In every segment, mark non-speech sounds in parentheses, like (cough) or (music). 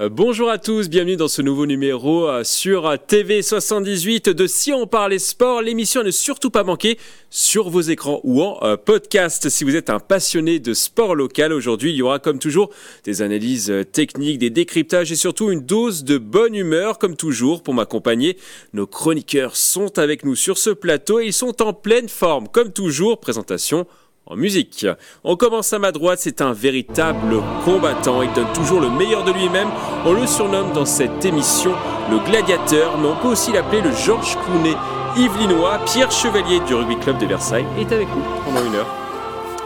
Euh, bonjour à tous, bienvenue dans ce nouveau numéro euh, sur TV78 de Si on parlait sport, l'émission à ne surtout pas manquer sur vos écrans ou en euh, podcast. Si vous êtes un passionné de sport local, aujourd'hui il y aura comme toujours des analyses techniques, des décryptages et surtout une dose de bonne humeur comme toujours pour m'accompagner. Nos chroniqueurs sont avec nous sur ce plateau et ils sont en pleine forme comme toujours. Présentation en musique. On commence à ma droite, c'est un véritable combattant, il donne toujours le meilleur de lui-même. On le surnomme dans cette émission le gladiateur, mais on peut aussi l'appeler le Georges Clooney Yvelinois. Pierre Chevalier du Rugby Club de Versailles est avec nous pendant une heure.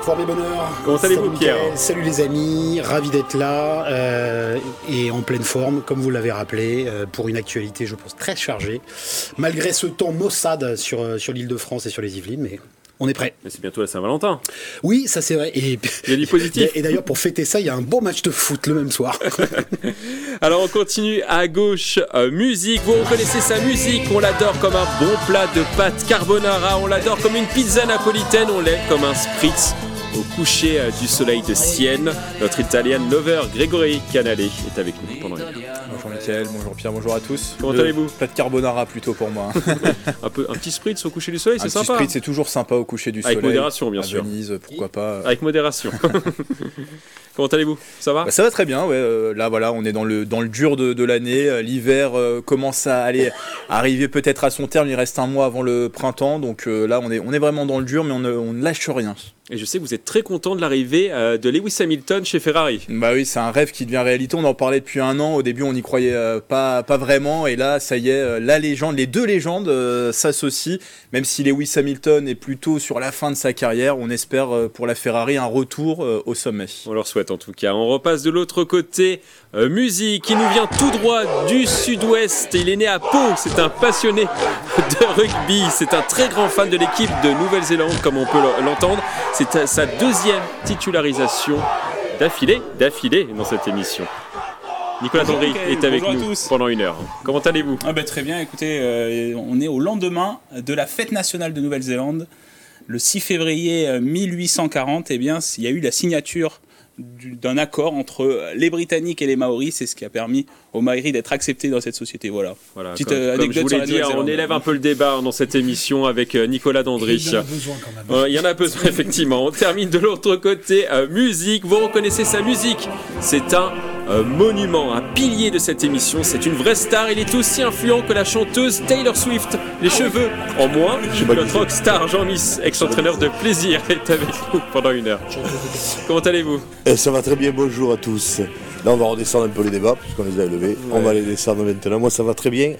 Fort et bonheur. Comment allez-vous Pierre Salut les amis, ravi d'être là euh, et en pleine forme, comme vous l'avez rappelé, euh, pour une actualité je pense très chargée. Malgré ce temps maussade sur, euh, sur l'île de France et sur les Yvelines, mais on est prêt. Mais c'est bientôt la Saint-Valentin. Oui, ça c'est vrai. Et, il y a du positif. (laughs) Et d'ailleurs, pour fêter ça, il y a un beau match de foot le même soir. (laughs) Alors on continue à gauche. Euh, musique, vous reconnaissez sa musique. On l'adore comme un bon plat de pâtes carbonara. On l'adore comme une pizza napolitaine. On l'aime comme un spritz au coucher euh, du soleil de Sienne. Notre italien lover Grégory Canale est avec nous pendant une Mickaël, bonjour Pierre, bonjour à tous. Comment allez-vous Plat de carbonara plutôt pour moi. (laughs) un, peu, un petit spritz au coucher du soleil, c'est sympa. Un petit spritz, c'est toujours sympa au coucher du soleil. Avec modération, bien sûr. Venise, pourquoi pas. Avec modération. (laughs) (laughs) Comment allez-vous? Ça va? Bah, Ça va très bien, ouais. Euh, là, voilà, on est dans le, dans le dur de, de l'année. Euh, l'hiver euh, commence à aller arriver peut-être à son terme. Il reste un mois avant le printemps. Donc là, on est, on est vraiment dans le dur, mais on ne, on ne lâche rien. Et je sais que vous êtes très content de l'arrivée de Lewis Hamilton chez Ferrari. Bah oui, c'est un rêve qui devient réalité. On en parlait depuis un an. Au début, on n'y croyait pas, pas vraiment. Et là, ça y est, la légende, les deux légendes s'associent. Même si Lewis Hamilton est plutôt sur la fin de sa carrière, on espère pour la Ferrari un retour au sommet. On leur souhaite en tout cas. On repasse de l'autre côté. Euh, musique, qui nous vient tout droit du sud-ouest. Il est né à Pau. C'est un passionné (laughs) de rugby. C'est un très grand fan de l'équipe de Nouvelle-Zélande, comme on peut l'entendre. C'est sa deuxième titularisation d'affilée, d'affilée dans cette émission. Nicolas Tondry est avec nous pendant une heure. Comment allez-vous? Ah ben, Très bien, écoutez, euh, on est au lendemain de la fête nationale de Nouvelle-Zélande. Le 6 février 1840, euh, eh bien, il y a eu la signature d'un accord entre les Britanniques et les Maoris, c'est ce qui a permis aux Maoris d'être acceptés dans cette société. Voilà. voilà Petite euh, anecdote je dire, on élève un peu le débat dans cette émission avec euh, Nicolas Dandry. Il y en a besoin quand même. il y en a besoin effectivement. On termine de l'autre côté. Euh, musique, vous reconnaissez sa musique. C'est un monument, un pilier de cette émission. C'est une vraie star. Il est aussi influent que la chanteuse Taylor Swift. Les cheveux en moins. Notre rockstar Jean-Miss, ex-entraîneur de plaisir, est avec nous pendant une heure. Comment allez-vous? Eh, Ça va très bien. Bonjour à tous. Là, on va redescendre un peu les débats, puisqu'on les a élevés. On va les descendre maintenant. Moi, ça va très bien.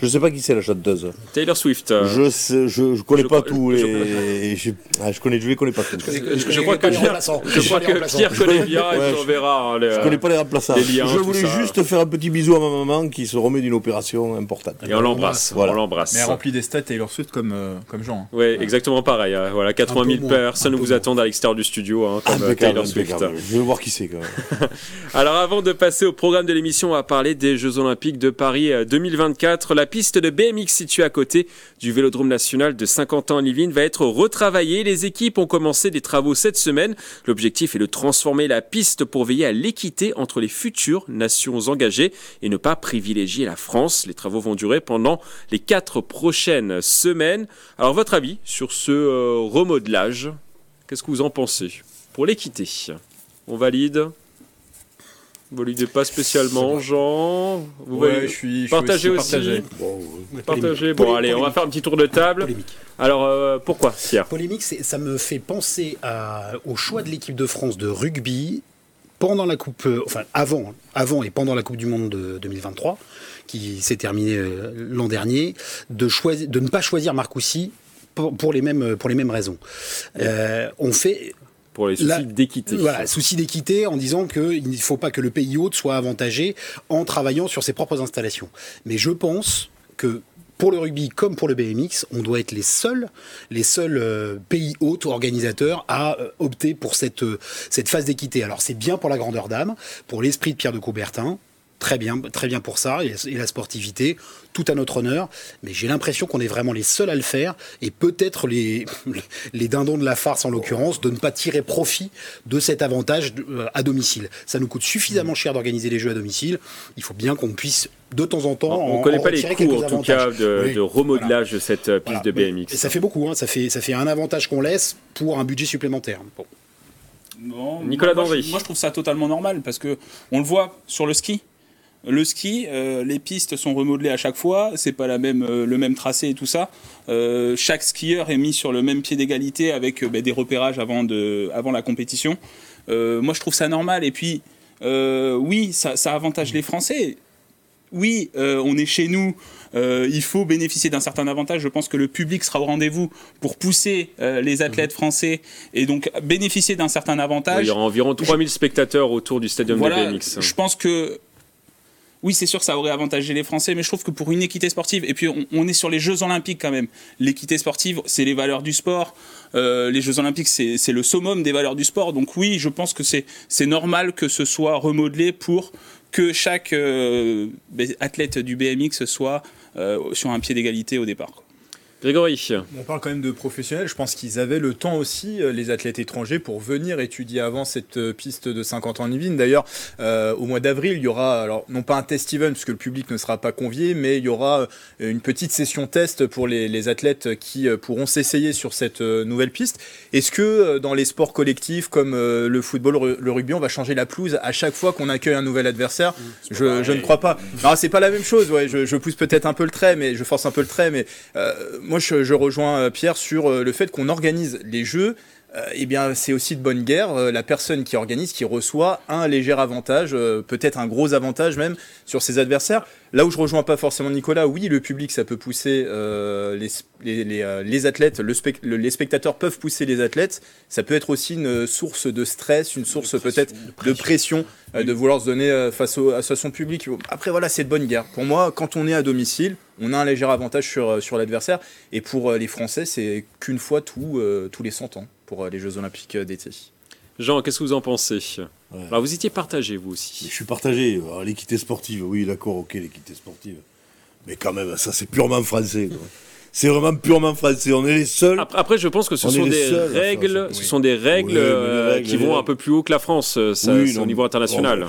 Je ne sais pas qui c'est la chanteuse. Taylor Swift. Je sais, je, je connais pas tous les. Je, ah, je, connais, je les connais pas tous. Je, crois que Pierre, je crois que Pierre connaît bien et on verra. Hein, je connais pas les remplaçants. je voulais juste faire un petit bisou à ma maman qui se remet d'une opération importante. Et on l'embrasse. Voilà. On l'embrasse. Mais elle remplit des stats Taylor Swift comme, euh, comme Jean. Hein. Oui, exactement pareil. Hein. Voilà, 80 000 personnes vous attendent à l'extérieur du studio, comme Taylor Swift. Je veux voir qui c'est quand même. (laughs) Alors, avant de passer au programme de l'émission, on va parler des Jeux Olympiques de Paris 2024. Euh, la piste de BMX située à côté du Vélodrome national de 50 ans en Yvelines va être retravaillée. Les équipes ont commencé des travaux cette semaine. L'objectif est de transformer la piste pour veiller à l'équité entre les futures nations engagées et ne pas privilégier la France. Les travaux vont durer pendant les quatre prochaines semaines. Alors, votre avis sur ce euh, remodelage Qu'est-ce que vous en pensez? Pour l'équité, on valide validez pas spécialement, Jean Vous ouais, je suis, partagez aussi. Partagez. Bon, allez, on va faire un petit tour de table. Polémique. Alors, euh, pourquoi, Pierre Polémique, ça me fait penser à, au choix de l'équipe de France de rugby pendant la Coupe, euh, enfin avant, avant et pendant la Coupe du Monde de 2023, qui s'est terminée euh, l'an dernier, de, choisir, de ne pas choisir Marcoussi pour, pour, les mêmes, pour les mêmes raisons. on fait pour les soucis d'équité. Voilà, souci d'équité en disant qu'il ne faut pas que le pays hôte soit avantagé en travaillant sur ses propres installations. Mais je pense que pour le rugby comme pour le BMX, on doit être les seuls, les seuls euh, pays hôtes organisateurs à euh, opter pour cette, euh, cette phase d'équité. Alors c'est bien pour la grandeur d'âme, pour l'esprit de Pierre de Coubertin, très bien, très bien pour ça, et, et la sportivité, tout à notre honneur. Mais j'ai l'impression qu'on est vraiment les seuls à le faire, et peut-être les, (laughs) les dindons de la farce en l'occurrence, de ne pas tirer profit de cet avantage euh, à domicile. Ça nous coûte suffisamment cher d'organiser les jeux à domicile. Il faut bien qu'on puisse de temps en temps. On ne connaît en pas les coûts, en tout cas, de, Oui. de remodelage de cette euh, piste Voilà. de BMX. Et ça fait beaucoup, hein. ça, fait, ça fait un avantage qu'on laisse pour un budget supplémentaire. Bon. Bon, Nicolas moi, Dandry. je- Moi, je trouve ça totalement normal parce que on le voit sur le ski. Le ski, euh, les pistes sont remodelées à chaque fois, c'est pas la même, euh, le même tracé et tout ça. Euh, chaque skieur est mis sur le même pied d'égalité avec ben, des repérages avant, de, avant la compétition. Moi, je trouve ça normal. Et puis, oui, ça, ça avantage les Français. Oui, on est chez nous. il faut bénéficier d'un certain avantage. Je pense que le public sera au rendez-vous pour pousser les athlètes français et donc bénéficier d'un certain Il avantage. y aura environ 3000 spectateurs autour du stadium Voilà, de BMX. je pense que oui, c'est sûr, que ça aurait avantagé les Français, mais je trouve que pour une équité sportive, et puis on, est sur les Jeux Olympiques quand même. L'équité sportive, c'est les valeurs du sport. Euh, les Jeux Olympiques, c'est le summum des valeurs du sport. Donc oui, je pense que c'est c'est normal que ce soit remodelé pour que chaque euh, ben, athlète du BMX soit euh, sur un pied d'égalité au départ. Grégory, On parle quand même de professionnels. Je pense qu'ils avaient le temps aussi, euh, les athlètes étrangers, pour venir étudier avant cette euh, piste de 50 ans en Yvelines. D'ailleurs, euh, au mois d'avril, il y aura, alors non pas un test event, puisque le public ne sera pas convié, mais il y aura une petite session test pour les, les athlètes qui pourront s'essayer sur cette nouvelle piste. Est-ce que dans les sports collectifs comme le football, le rugby, on va changer la pelouse à chaque fois qu'on accueille un nouvel adversaire? Je, je ne crois pas. Non, c'est pas la même chose. Ouais, je, je pousse peut-être un peu le trait, mais je force un peu le trait. Mais euh, moi, je, rejoins euh, Pierre sur euh, le fait qu'on organise les jeux. Euh, eh bien, c'est aussi de bonne guerre. Euh, la personne qui organise, qui reçoit un léger avantage, euh, peut-être un gros avantage même sur ses adversaires. Là où je rejoins pas forcément Nicolas, oui, le public, ça peut pousser euh, les, les, les, les athlètes, le spec- le- les spectateurs peuvent pousser les athlètes. Ça peut être aussi une source de stress, une source peut-être de pression, de vouloir se donner face au, à son public. Après, voilà, c'est de bonne guerre. Pour moi, quand on est à domicile, on a un léger avantage sur, sur l'adversaire. Et pour les Français, c'est qu'une fois tous les 100 ans pour euh, les Jeux Olympiques euh, d'été. Jean, qu'est-ce que vous en pensez? Ouais. Alors, vous étiez partagé, vous Mais aussi. je suis partagé. L'équité sportive, oui, d'accord, ok, l'équité sportive. Mais quand même, ça, c'est purement français. quoi. (laughs) C'est vraiment purement français. On est les seuls. Après, après, je pense que ce sont des seuls règles, ça. ce Oui. sont des règles, euh, règles, qui vont un peu plus haut que la France, ça, Oui, c'est non, au niveau international.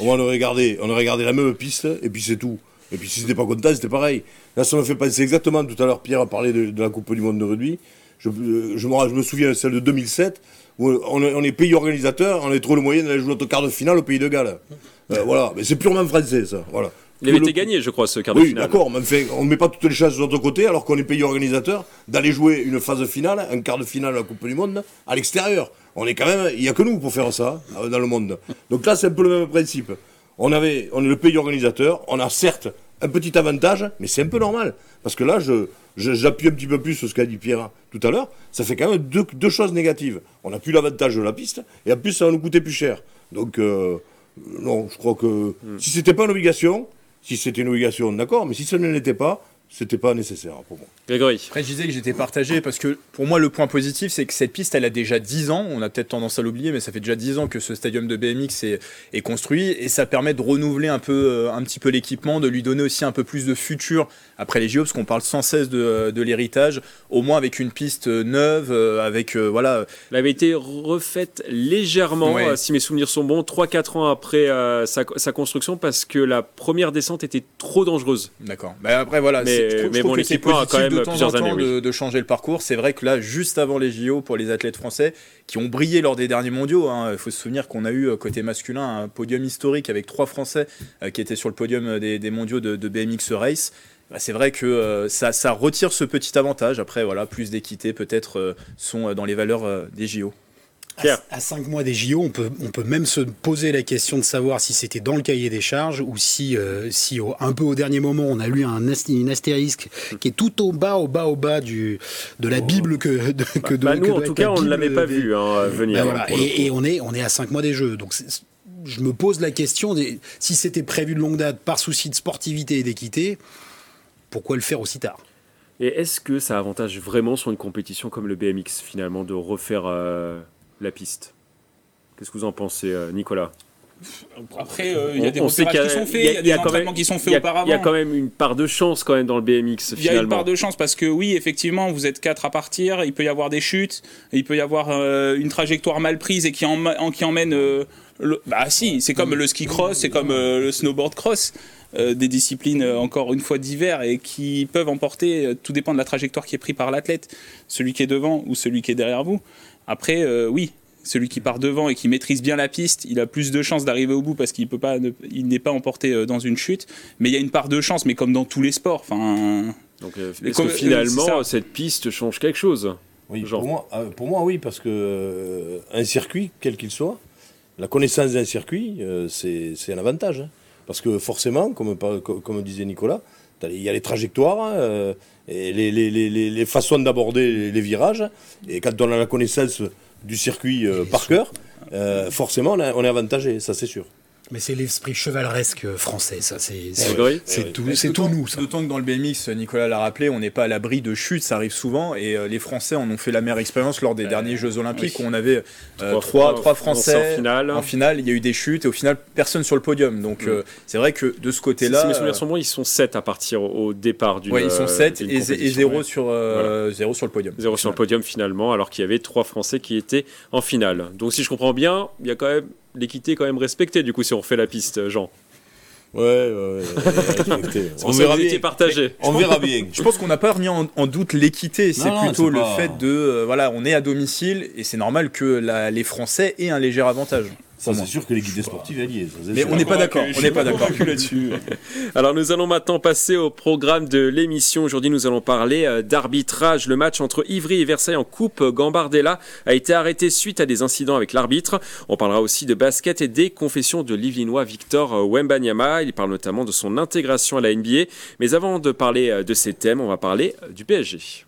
on aurait regardé, on aurait regardé la même piste, et puis c'est tout. Et puis si c'était pas content, c'était pareil. Là, ça me fait penser exactement, tout à l'heure, Pierre a parlé de, de la Coupe du Monde de rugby. Je, euh, je, me, je me souviens de celle de 2007, où on, est- on est pays organisateur, on est trop le moyen d'aller jouer notre quart de finale au pays de Galles. Euh, voilà, mais c'est purement français, ça. Voilà. Il avait le- été gagné, je crois, ce quart de Oui, finale. d'accord, mais enfin, on ne met pas toutes les chances de notre côté alors qu'on est pays organisateur d'aller jouer une phase finale, un quart de finale à la Coupe du Monde à l'extérieur. On est quand même, il n'y a que nous pour faire ça euh, dans le monde. Donc là, c'est un peu le même principe. On avait, on est le pays organisateur, on a certes un petit avantage, mais c'est un peu normal parce que là, je, je- j'appuie un petit peu plus sur ce qu'a dit Pierre tout à l'heure. Ça fait quand même deux, deux choses négatives. On n'a plus l'avantage de la piste et en plus, ça va nous coûter plus cher. Donc euh, non, je crois que si c'était pas une obligation, si c'était une obligation, d'accord, mais si ce ne l'était pas, c'était pas nécessaire pour moi. Grégory. Après, je disais que j'étais partagé parce que pour moi, le point positif, c'est que cette piste, elle a déjà 10 ans. On a peut-être tendance à l'oublier, mais ça fait déjà 10 ans que ce stadium de BMX est, est construit et ça permet de renouveler un peu, euh, un petit peu l'équipement, de lui donner aussi un peu plus de futur après les JO, parce qu'on parle sans cesse de, de l'héritage, au moins avec une piste neuve, euh, avec euh, voilà. Elle avait été refaite légèrement, Ouais. euh, si mes souvenirs sont bons, 3-4 ans après euh, sa, sa construction, parce que la première descente était trop dangereuse. D'accord. Bah après voilà, Mais- c'est- je trouve, mais bon, a quand même de temps en temps années, de, de changer le parcours. C'est vrai que là, juste avant les JO, pour les athlètes français qui ont brillé lors des derniers mondiaux, hein, il faut se souvenir qu'on a eu euh, côté masculin un podium historique avec trois Français euh, qui étaient sur le podium euh, des, des mondiaux de, de BMX Race. Bah, c'est vrai que euh, ça, ça retire ce petit avantage. Après, voilà, plus d'équité peut-être euh, sont dans les valeurs des JO. Pierre. À, à cinq mois des JO, on peut, on peut même se poser la question de savoir si c'était dans le cahier des charges ou si, euh, si au- un peu au dernier moment, on a lu un, une astérisque qui est tout au bas, au bas, au bas du, de la Bible que, de, que Bah, que nous, doit en tout cas, on ne l'avait pas vu hein, venir. Ben hein, voilà. et, et on, est, on est à 5 mois des Jeux. Donc je me pose la question, des- si c'était prévu de longue date par souci de sportivité et d'équité, pourquoi le faire aussi tard? Et est-ce que ça avantage vraiment sur une compétition comme le BMX, finalement, de refaire euh, la piste Qu'est-ce que vous en pensez, euh, Nicolas? Après, euh, il y a On- des repérages qui sont faits, il y a- des entraînements qui sont faits auparavant. Il y a quand même une part de chance quand même dans le BMX Il y a une part de chance parce que oui, effectivement, vous êtes quatre à partir, il peut y avoir des chutes, il peut y avoir euh, une trajectoire mal prise et qui, en, en- qui emmène... euh, le- bah si, c'est comme le ski cross, c'est comme euh, le snowboard cross, euh, des disciplines euh, encore une fois d'hiver et qui peuvent emporter, euh, tout dépend de la trajectoire qui est prise par l'athlète, celui qui est devant ou celui qui est derrière vous. Après, euh, oui, celui qui part devant et qui maîtrise bien la piste, il a plus de chances d'arriver au bout parce qu'il peut pas, ne- il n'est pas emporté euh, dans une chute. Mais il y a une part de chance, mais comme dans tous les sports. Enfin, Donc, euh, que comme- finalement cette piste change quelque chose Oui, Genre. pour moi, euh, pour moi, oui, parce que euh, un circuit, quel qu'il soit, la connaissance d'un circuit, euh, c'est un avantage. hein. Parce que forcément, comme, disait Nicolas, il y a les trajectoires, hein, euh, et les, les- les- les- les façons d'aborder les, les virages. Et quand on a la connaissance du circuit euh, par cœur, euh, forcément, on, a- on est avantagé, ça c'est sûr. Mais c'est l'esprit chevaleresque français, ça. C'est tout, tout nous, ça. D'autant que dans le BMX, Nicolas l'a rappelé, on n'est pas à l'abri de chutes, ça arrive souvent, et euh, les Français en ont fait la meilleure expérience lors des derniers Jeux Olympiques oui. où on avait euh, Trois trois, fois- trois Français en finale. En finale, il y a eu des chutes, et au final, personne sur le podium. Donc Mm. euh, c'est vrai que de ce Si côté-là, mes souvenirs euh, sont bons, ils sont 7 à partir au départ d'une ouais, ils sont euh, 7 d'une et, zé- et compétition, 0 ouais. sur, euh, zéro sur le podium. Zéro sur le podium finalement, alors qu'il y avait trois Français qui étaient en finale. Donc si je comprends bien, il y a quand même l'équité est quand même respectée du coup si on refait la piste, Jean. Ouais, ouais, ouais, (laughs) on verra que vous bien. étiez partagé. On verra bien. Je pense qu'on n'a pas remis en, en doute l'équité, c'est plutôt le pas- fait de, euh, voilà, on est à domicile et c'est normal que la- les Français aient un léger avantage. Ça, c'est sûr que y est. ça, c'est Mais on n'est pas d'accord, on n'est pas d'accord. là-dessus. (laughs) Alors nous allons maintenant passer au programme de l'émission. Aujourd'hui nous allons parler euh, d'arbitrage. Le match entre Ivry et Versailles en Coupe Gambardella a été arrêté suite à des incidents avec l'arbitre. On parlera aussi de basket et des confessions de l'Ivrinois Victor euh, Wembanyama. Il parle notamment de son intégration à la NBA. Mais avant de parler euh, de ces thèmes, on va parler du PSG.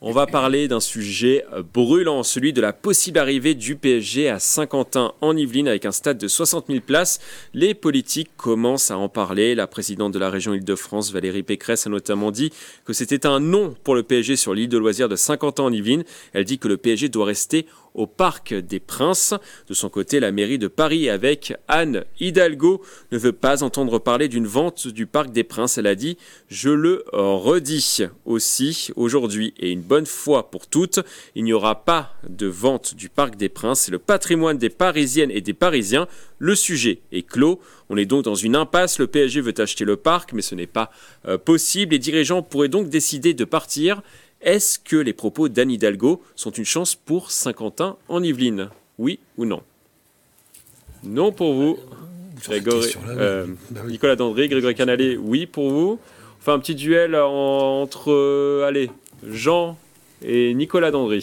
On va parler d'un sujet euh, brûlant, celui de la possible arrivée du PSG à Saint-Quentin en Yvelines avec un stade de 60 000 places. Les politiques commencent à en parler. La présidente de la région Île-de-France, Valérie Pécresse, a notamment dit que c'était un non pour le PSG sur l'île de loisirs de Saint-Quentin en Yvelines. Elle dit que le PSG doit rester au Parc des Princes. De son côté, la mairie de Paris, avec Anne Hidalgo, ne veut pas entendre parler d'une vente du Parc des Princes. Elle a dit Je le redis aussi aujourd'hui, et une bonne fois pour toutes, il n'y aura pas de vente du Parc des Princes. C'est le patrimoine des Parisiennes et des Parisiens. Le sujet est clos. On est donc dans une impasse. Le PSG veut acheter le parc, mais ce n'est pas euh, possible. Les dirigeants pourraient donc décider de partir. Est-ce que les propos d'Anne Hidalgo sont une chance pour Saint-Quentin en Yvelines? Oui ou non? Non pour vous. Grégory- Sur la- euh, Bah. Nicolas Dandré, Grégory Canalé, oui pour vous. On fait un petit duel en- entre euh, allez, Jean et Nicolas Dandré.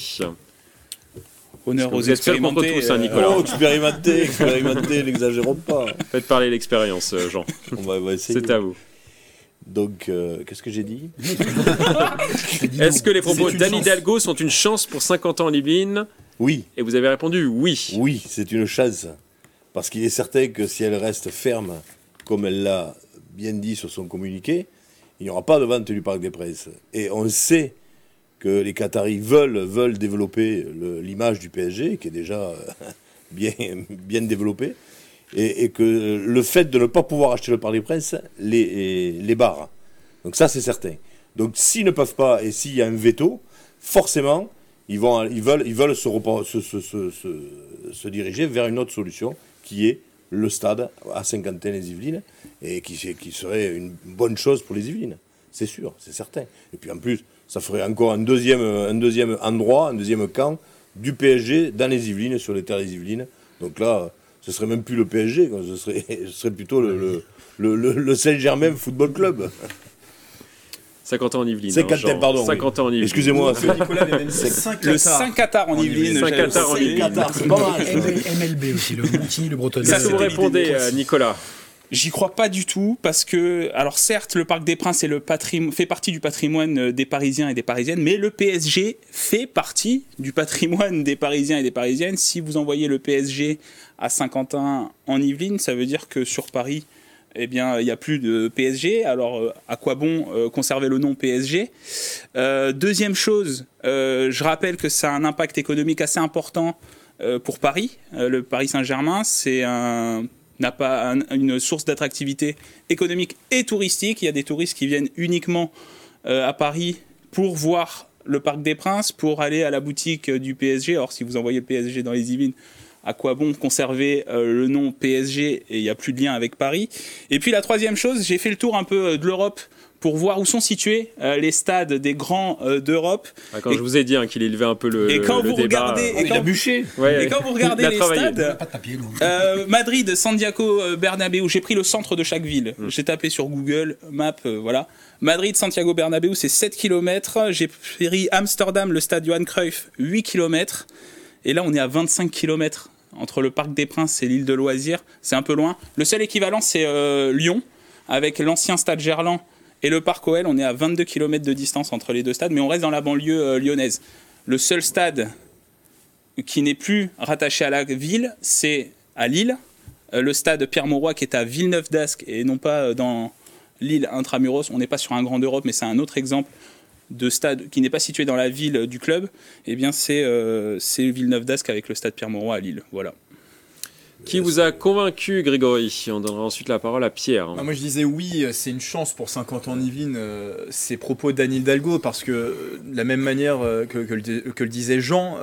Honneur aux expérimentés. tous, hein, euh, Nicolas. Oh, expérimenté, expérimenté, n'exagérons pas. Faites parler l'expérience, euh, Jean. On va, on va essayer. C'est à vous. Donc, euh, qu'est-ce que j'ai dit (laughs) Est-ce que les propos d'Anne. Hidalgo sont une chance pour 50 ans en Yvelines Oui, Et vous avez répondu oui. oui, c'est une chance. Parce qu'il est certain que si elle reste ferme, comme elle l'a bien dit sur son communiqué, il n'y aura pas de vente du Parc des Princes. Et on sait que les Qataris veulent, veulent développer l'image du PSG, qui est déjà euh, (laughs) bien, bien développée, et, que le fait de ne pas pouvoir acheter le Parc des Princes les, les barre. Donc ça, c'est certain. Donc s'ils ne peuvent pas, et s'il y a un veto, forcément, ils, vont, ils veulent, ils veulent se diriger vers une autre solution, qui est le stade à Saint-Quentin-les-Yvelines, et qui, qui serait une bonne chose pour les Yvelines. C'est sûr, c'est certain. Et puis en plus, ça ferait encore un deuxième, un deuxième endroit, un deuxième camp du PSG dans les Yvelines, sur les terres des Yvelines. Donc là, ce serait même plus le PSG, quoi. ce serait, (laughs) ce serait plutôt le, le, le- le- le Saint-Germain Football Club. 50 ans en Yvelines. Saint-Quentin, hein, Jean. pardon, oui. 50 ans en Yvelines. Excusez-moi, c'est- Nicolas avait même 5 Le Saint-Qatar en Yvelines. Saint-Qatar j'avais en. Yvelines. Qatar, c'est pas mal. ça. MLB aussi, le Montigny, le Bretonnet. Que vous répondez, euh, Nicolas J'y crois pas du tout parce que, alors certes, le Parc des Princes fait partie du patrimoine euh, des Parisiens et des Parisiennes, mais le PSG fait partie du patrimoine des Parisiens et des Parisiennes. Si vous envoyez le PSG à Saint-Quentin en Yvelines, ça veut dire que sur Paris, eh bien, il n'y a plus de PSG. Alors, euh, à quoi bon euh, conserver le nom PSG Deuxième chose, je rappelle que ça a un impact économique assez important pour Paris. Le Paris Saint-Germain, c'est un n'a pas un- une source d'attractivité économique et touristique. Il y a des touristes qui viennent uniquement euh, à Paris pour voir le Parc des Princes, pour aller à la boutique euh, du PSG. Or, si vous envoyez PSG dans les Yvelines, à quoi bon conserver euh, le nom PSG et il n'y a plus de lien avec Paris? Et puis la troisième chose, j'ai fait le tour un peu de l'Europe pour voir où sont situés euh, les stades des grands euh, d'Europe. Ah, Quand Et- je vous ai dit hein, qu'il élevait un peu le, Et quand le vous débat, regardez- euh, et quand- bûché. ouais, Et quand vous regardez les travaillé. stades, Pas de papier, euh, Madrid, Santiago euh, Bernabéu, j'ai pris le centre de chaque ville. Mm. J'ai tapé sur Google Maps, euh, voilà. Madrid, Santiago Bernabéu, c'est 7 km. J'ai pris Amsterdam, le stade Johan Cruyff, 8 km. Et là, on est à 25 km entre le Parc des Princes et l'île de loisirs. C'est un peu loin. Le seul équivalent, c'est euh, Lyon, avec l'ancien stade Gerland et le Parc OL. On est à 22 km de distance entre les deux stades, mais on reste dans la banlieue euh, lyonnaise. Le seul stade qui n'est plus rattaché à la ville, c'est à Lille, euh, le stade Pierre-Mauroy qui est à Villeneuve d'Ascq et non pas euh, dans l'île intramuros. On n'est pas sur un grand Europe, mais c'est un autre exemple de stade qui n'est pas situé dans la ville du club. Eh bien, c'est Villeneuve d'Ascq avec le stade Pierre-Mauroy à Lille. Voilà. Qui vous a convaincu, Grégory On donnera ensuite la parole à Pierre. Ah, moi je disais oui, euh, c'est une chance pour 50 ans euh, ces propos d'Anne Hidalgo, parce que euh, de la même manière euh, que, le, disait Jean,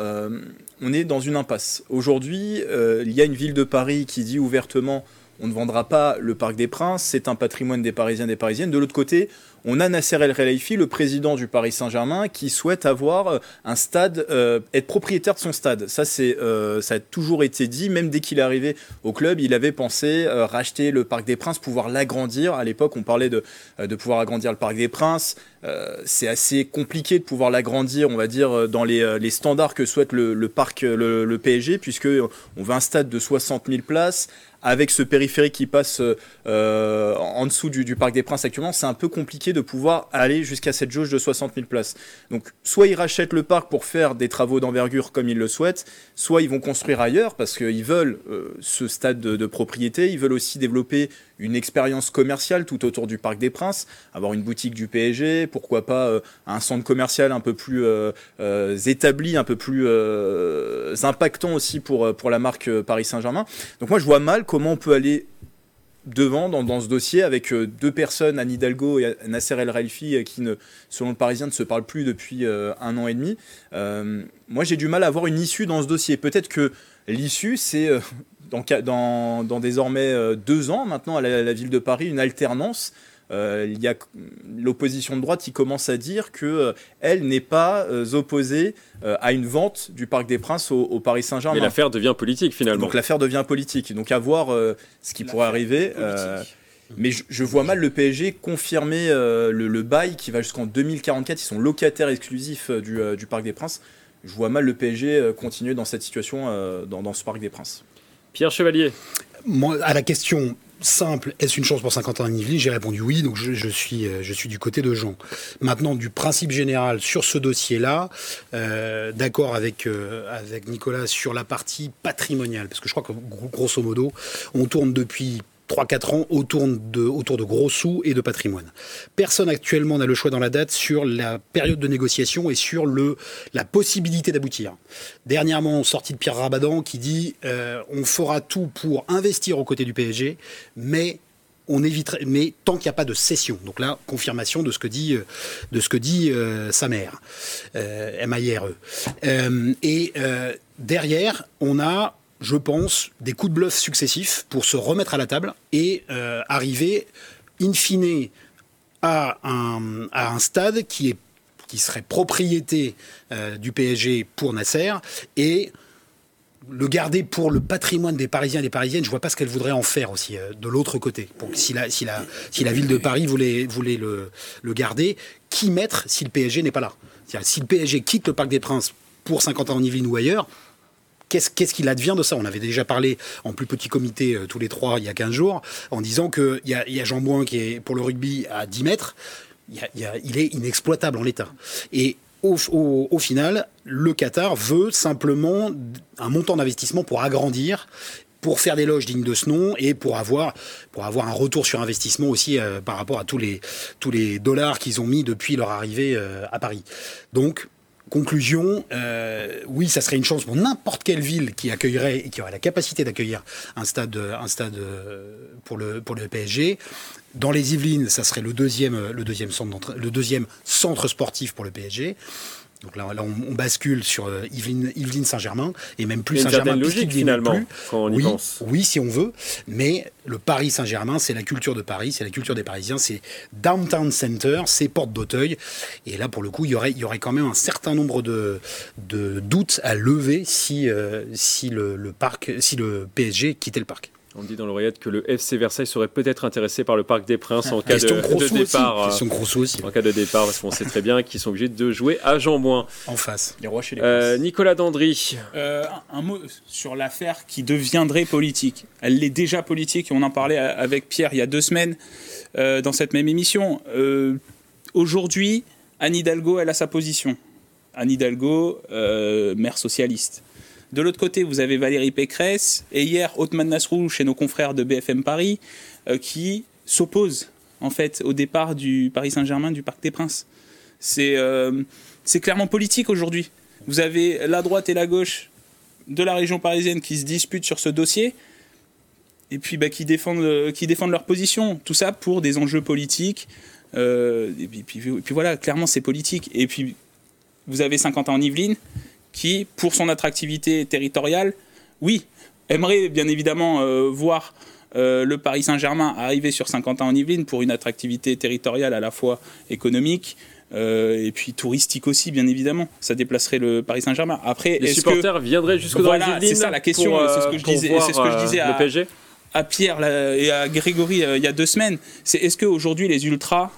on est dans une impasse. Aujourd'hui, il y a une ville de Paris qui dit ouvertement on ne vendra pas le Parc des Princes, c'est un patrimoine des Parisiens et des Parisiennes. De l'autre côté, on a Nasser El Khelaifi, le président du Paris Saint-Germain, qui souhaite avoir euh, un stade, euh, être propriétaire de son stade. Ça, c'est, euh, ça a toujours été dit, même dès qu'il est arrivé au club, il avait pensé racheter le Parc des Princes, pouvoir l'agrandir. À l'époque, on parlait de, pouvoir agrandir le Parc des Princes. C'est assez compliqué de pouvoir l'agrandir, on va dire, dans les, standards que souhaite le, parc, le, le PSG, puisque on veut un stade de 60 000 places. Avec ce périphérique qui passe euh, en dessous du, Parc des Princes actuellement, c'est un peu compliqué de pouvoir aller jusqu'à cette jauge de 60 000 places. Donc, soit ils rachètent le parc pour faire des travaux d'envergure comme ils le souhaitent, soit ils vont construire ailleurs parce qu'ils veulent euh, ce stade de, propriété. Ils veulent aussi développer une expérience commerciale tout autour du Parc des Princes, avoir une boutique du PSG, pourquoi pas euh, un centre commercial un peu plus établi, un peu plus impactant aussi pour, pour la marque Paris Saint-Germain. Donc moi je vois mal comment on peut aller devant dans, ce dossier avec euh, deux personnes, Anne Hidalgo et Nasser El Khelaifi, euh, qui, selon le Parisien, ne se parlent plus depuis euh, un an et demi. Moi, j'ai du mal à avoir une issue dans ce dossier. Peut-être que l'issue, c'est dans, désormais deux ans maintenant à la ville de Paris, une alternance. Euh, il y a l'opposition de droite qui commence à dire que euh, elle n'est pas euh, opposée euh, à une vente du Parc des Princes au, au Paris Mais Saint-Germain. l'affaire devient politique finalement. Donc l'affaire devient politique. Donc à voir euh, ce qui pourrait arriver. mais je, je vois mal le PSG confirmer euh, le, le bail qui va jusqu'en 2044. Ils sont locataires exclusifs euh, du, euh, du Parc des Princes. Je vois mal le PSG euh, continuer dans cette situation euh, dans, dans ce Parc des Princes. Pierre Chevalier. Moi, à la question simple, est-ce une chance pour 50 ans Yvelines? J'ai répondu oui, donc je, je suis, euh, je suis du côté de Jean. Maintenant, du principe général sur ce dossier-là, euh, d'accord avec, euh, avec Nicolas sur la partie patrimoniale, parce que je crois que gro- grosso modo, on tourne depuis 3-4 ans autour de, gros sous et de patrimoine. Personne actuellement n'a le choix dans la date sur la période de négociation et sur la possibilité d'aboutir. Dernièrement, sortie de Pierre Rabadan qui dit euh, on fera tout pour investir aux côtés du PSG, mais on éviterait, mais tant qu'il n'y a pas de cession. Donc là, confirmation de ce que dit, euh, de ce que dit euh, sa mère, euh, M-A-I-R-E. Euh, et derrière, on a, je pense, des coups de bluff successifs pour se remettre à la table et euh, arriver, in fine, à un, stade qui est qui serait propriété euh, du PSG pour Nasser et le garder pour le patrimoine des Parisiens et des Parisiennes, je vois pas ce qu'elle voudrait en faire aussi euh, de l'autre côté. Si, la, si, la, si la ville de Paris voulait, voulait le, le garder, qui mettre si le PSG n'est pas là? Si le PSG quitte le Parc des Princes pour 50 ans en Yvelines ou ailleurs, qu'est-ce qu'il advient de ça? On avait déjà parlé en plus petit comité euh, tous les trois il y a 15 jours en disant qu'il y a, y a Jean Bouin qui est pour le rugby à 10 mètres, il, est inexploitable en l'état. Et au, final, le Qatar veut simplement un montant d'investissement pour agrandir pour faire des loges dignes de ce nom et pour avoir, un retour sur investissement aussi euh, par rapport à tous les, tous les dollars qu'ils ont mis depuis leur arrivée euh, à Paris. Donc, Conclusion, euh, oui, ça serait une chance pour n'importe quelle ville qui accueillerait et qui aurait la capacité d'accueillir un stade, un stade euh, pour le, pour le PSG. Dans les Yvelines, ça serait le deuxième, le deuxième, centre, le deuxième centre sportif pour le PSG. Donc là, là, on, on bascule sur euh, Yvelines Saint-Germain et même plus Saint-Germain. logique finalement plus. quand on y oui, pense. oui, si on veut, mais le Paris Saint-Germain, c'est la culture de Paris, c'est la culture des Parisiens, c'est Downtown Center, c'est Porte d'Auteuil. Et là, pour le coup, il y aurait, il y aurait quand même un certain nombre de, de doutes à lever si, euh, si, le, le parc, si le PSG quittait le parc. On dit dans l'oreillette que le FC Versailles serait peut-être intéressé par le Parc des Princes en cas de, Question de départ. aussi. euh, Question Grosso aussi, En cas de départ, parce qu'on sait très bien qu'ils sont obligés de jouer à Jean-Bouin. en face. Les rois chez les Euh, princes. Nicolas Dandry, Euh, un un mot sur l'affaire qui deviendrait politique. Elle l'est déjà politique et on en parlait avec Pierre il y a deux semaines euh, dans cette même émission. Euh, Aujourd'hui, Anne Hidalgo, elle a sa position. Anne Hidalgo, euh, maire socialiste. De l'autre côté, vous avez Valérie Pécresse et hier Othman Nasrou chez nos confrères de BFM Paris euh, qui s'oppose en fait au départ du Paris Saint-Germain du Parc des Princes. C'est euh, c'est clairement politique aujourd'hui. Vous avez la droite et la gauche de la région parisienne qui se disputent sur ce dossier et puis bah, qui, défendent, leur position. Tout ça pour des enjeux politiques. Euh, et, puis, voilà, clairement c'est politique. Et puis vous avez Saint-Quentin en Yvelines qui, pour son attractivité territoriale, oui, aimerait bien évidemment euh, voir euh, le Paris Saint-Germain arriver sur Saint-Quentin en Yvelines pour une attractivité territoriale à la fois économique euh, et puis touristique aussi, bien évidemment. Ça déplacerait le Paris Saint-Germain. Après, les est-ce que supporters viendraient jusque Voilà, dans les c'est ça la question, c'est ce que je disais- voir, c'est ce que je disais à- le PSG à Pierre là, et à Grégory euh, il y a deux semaines, c'est est-ce qu'aujourd'hui les ultras,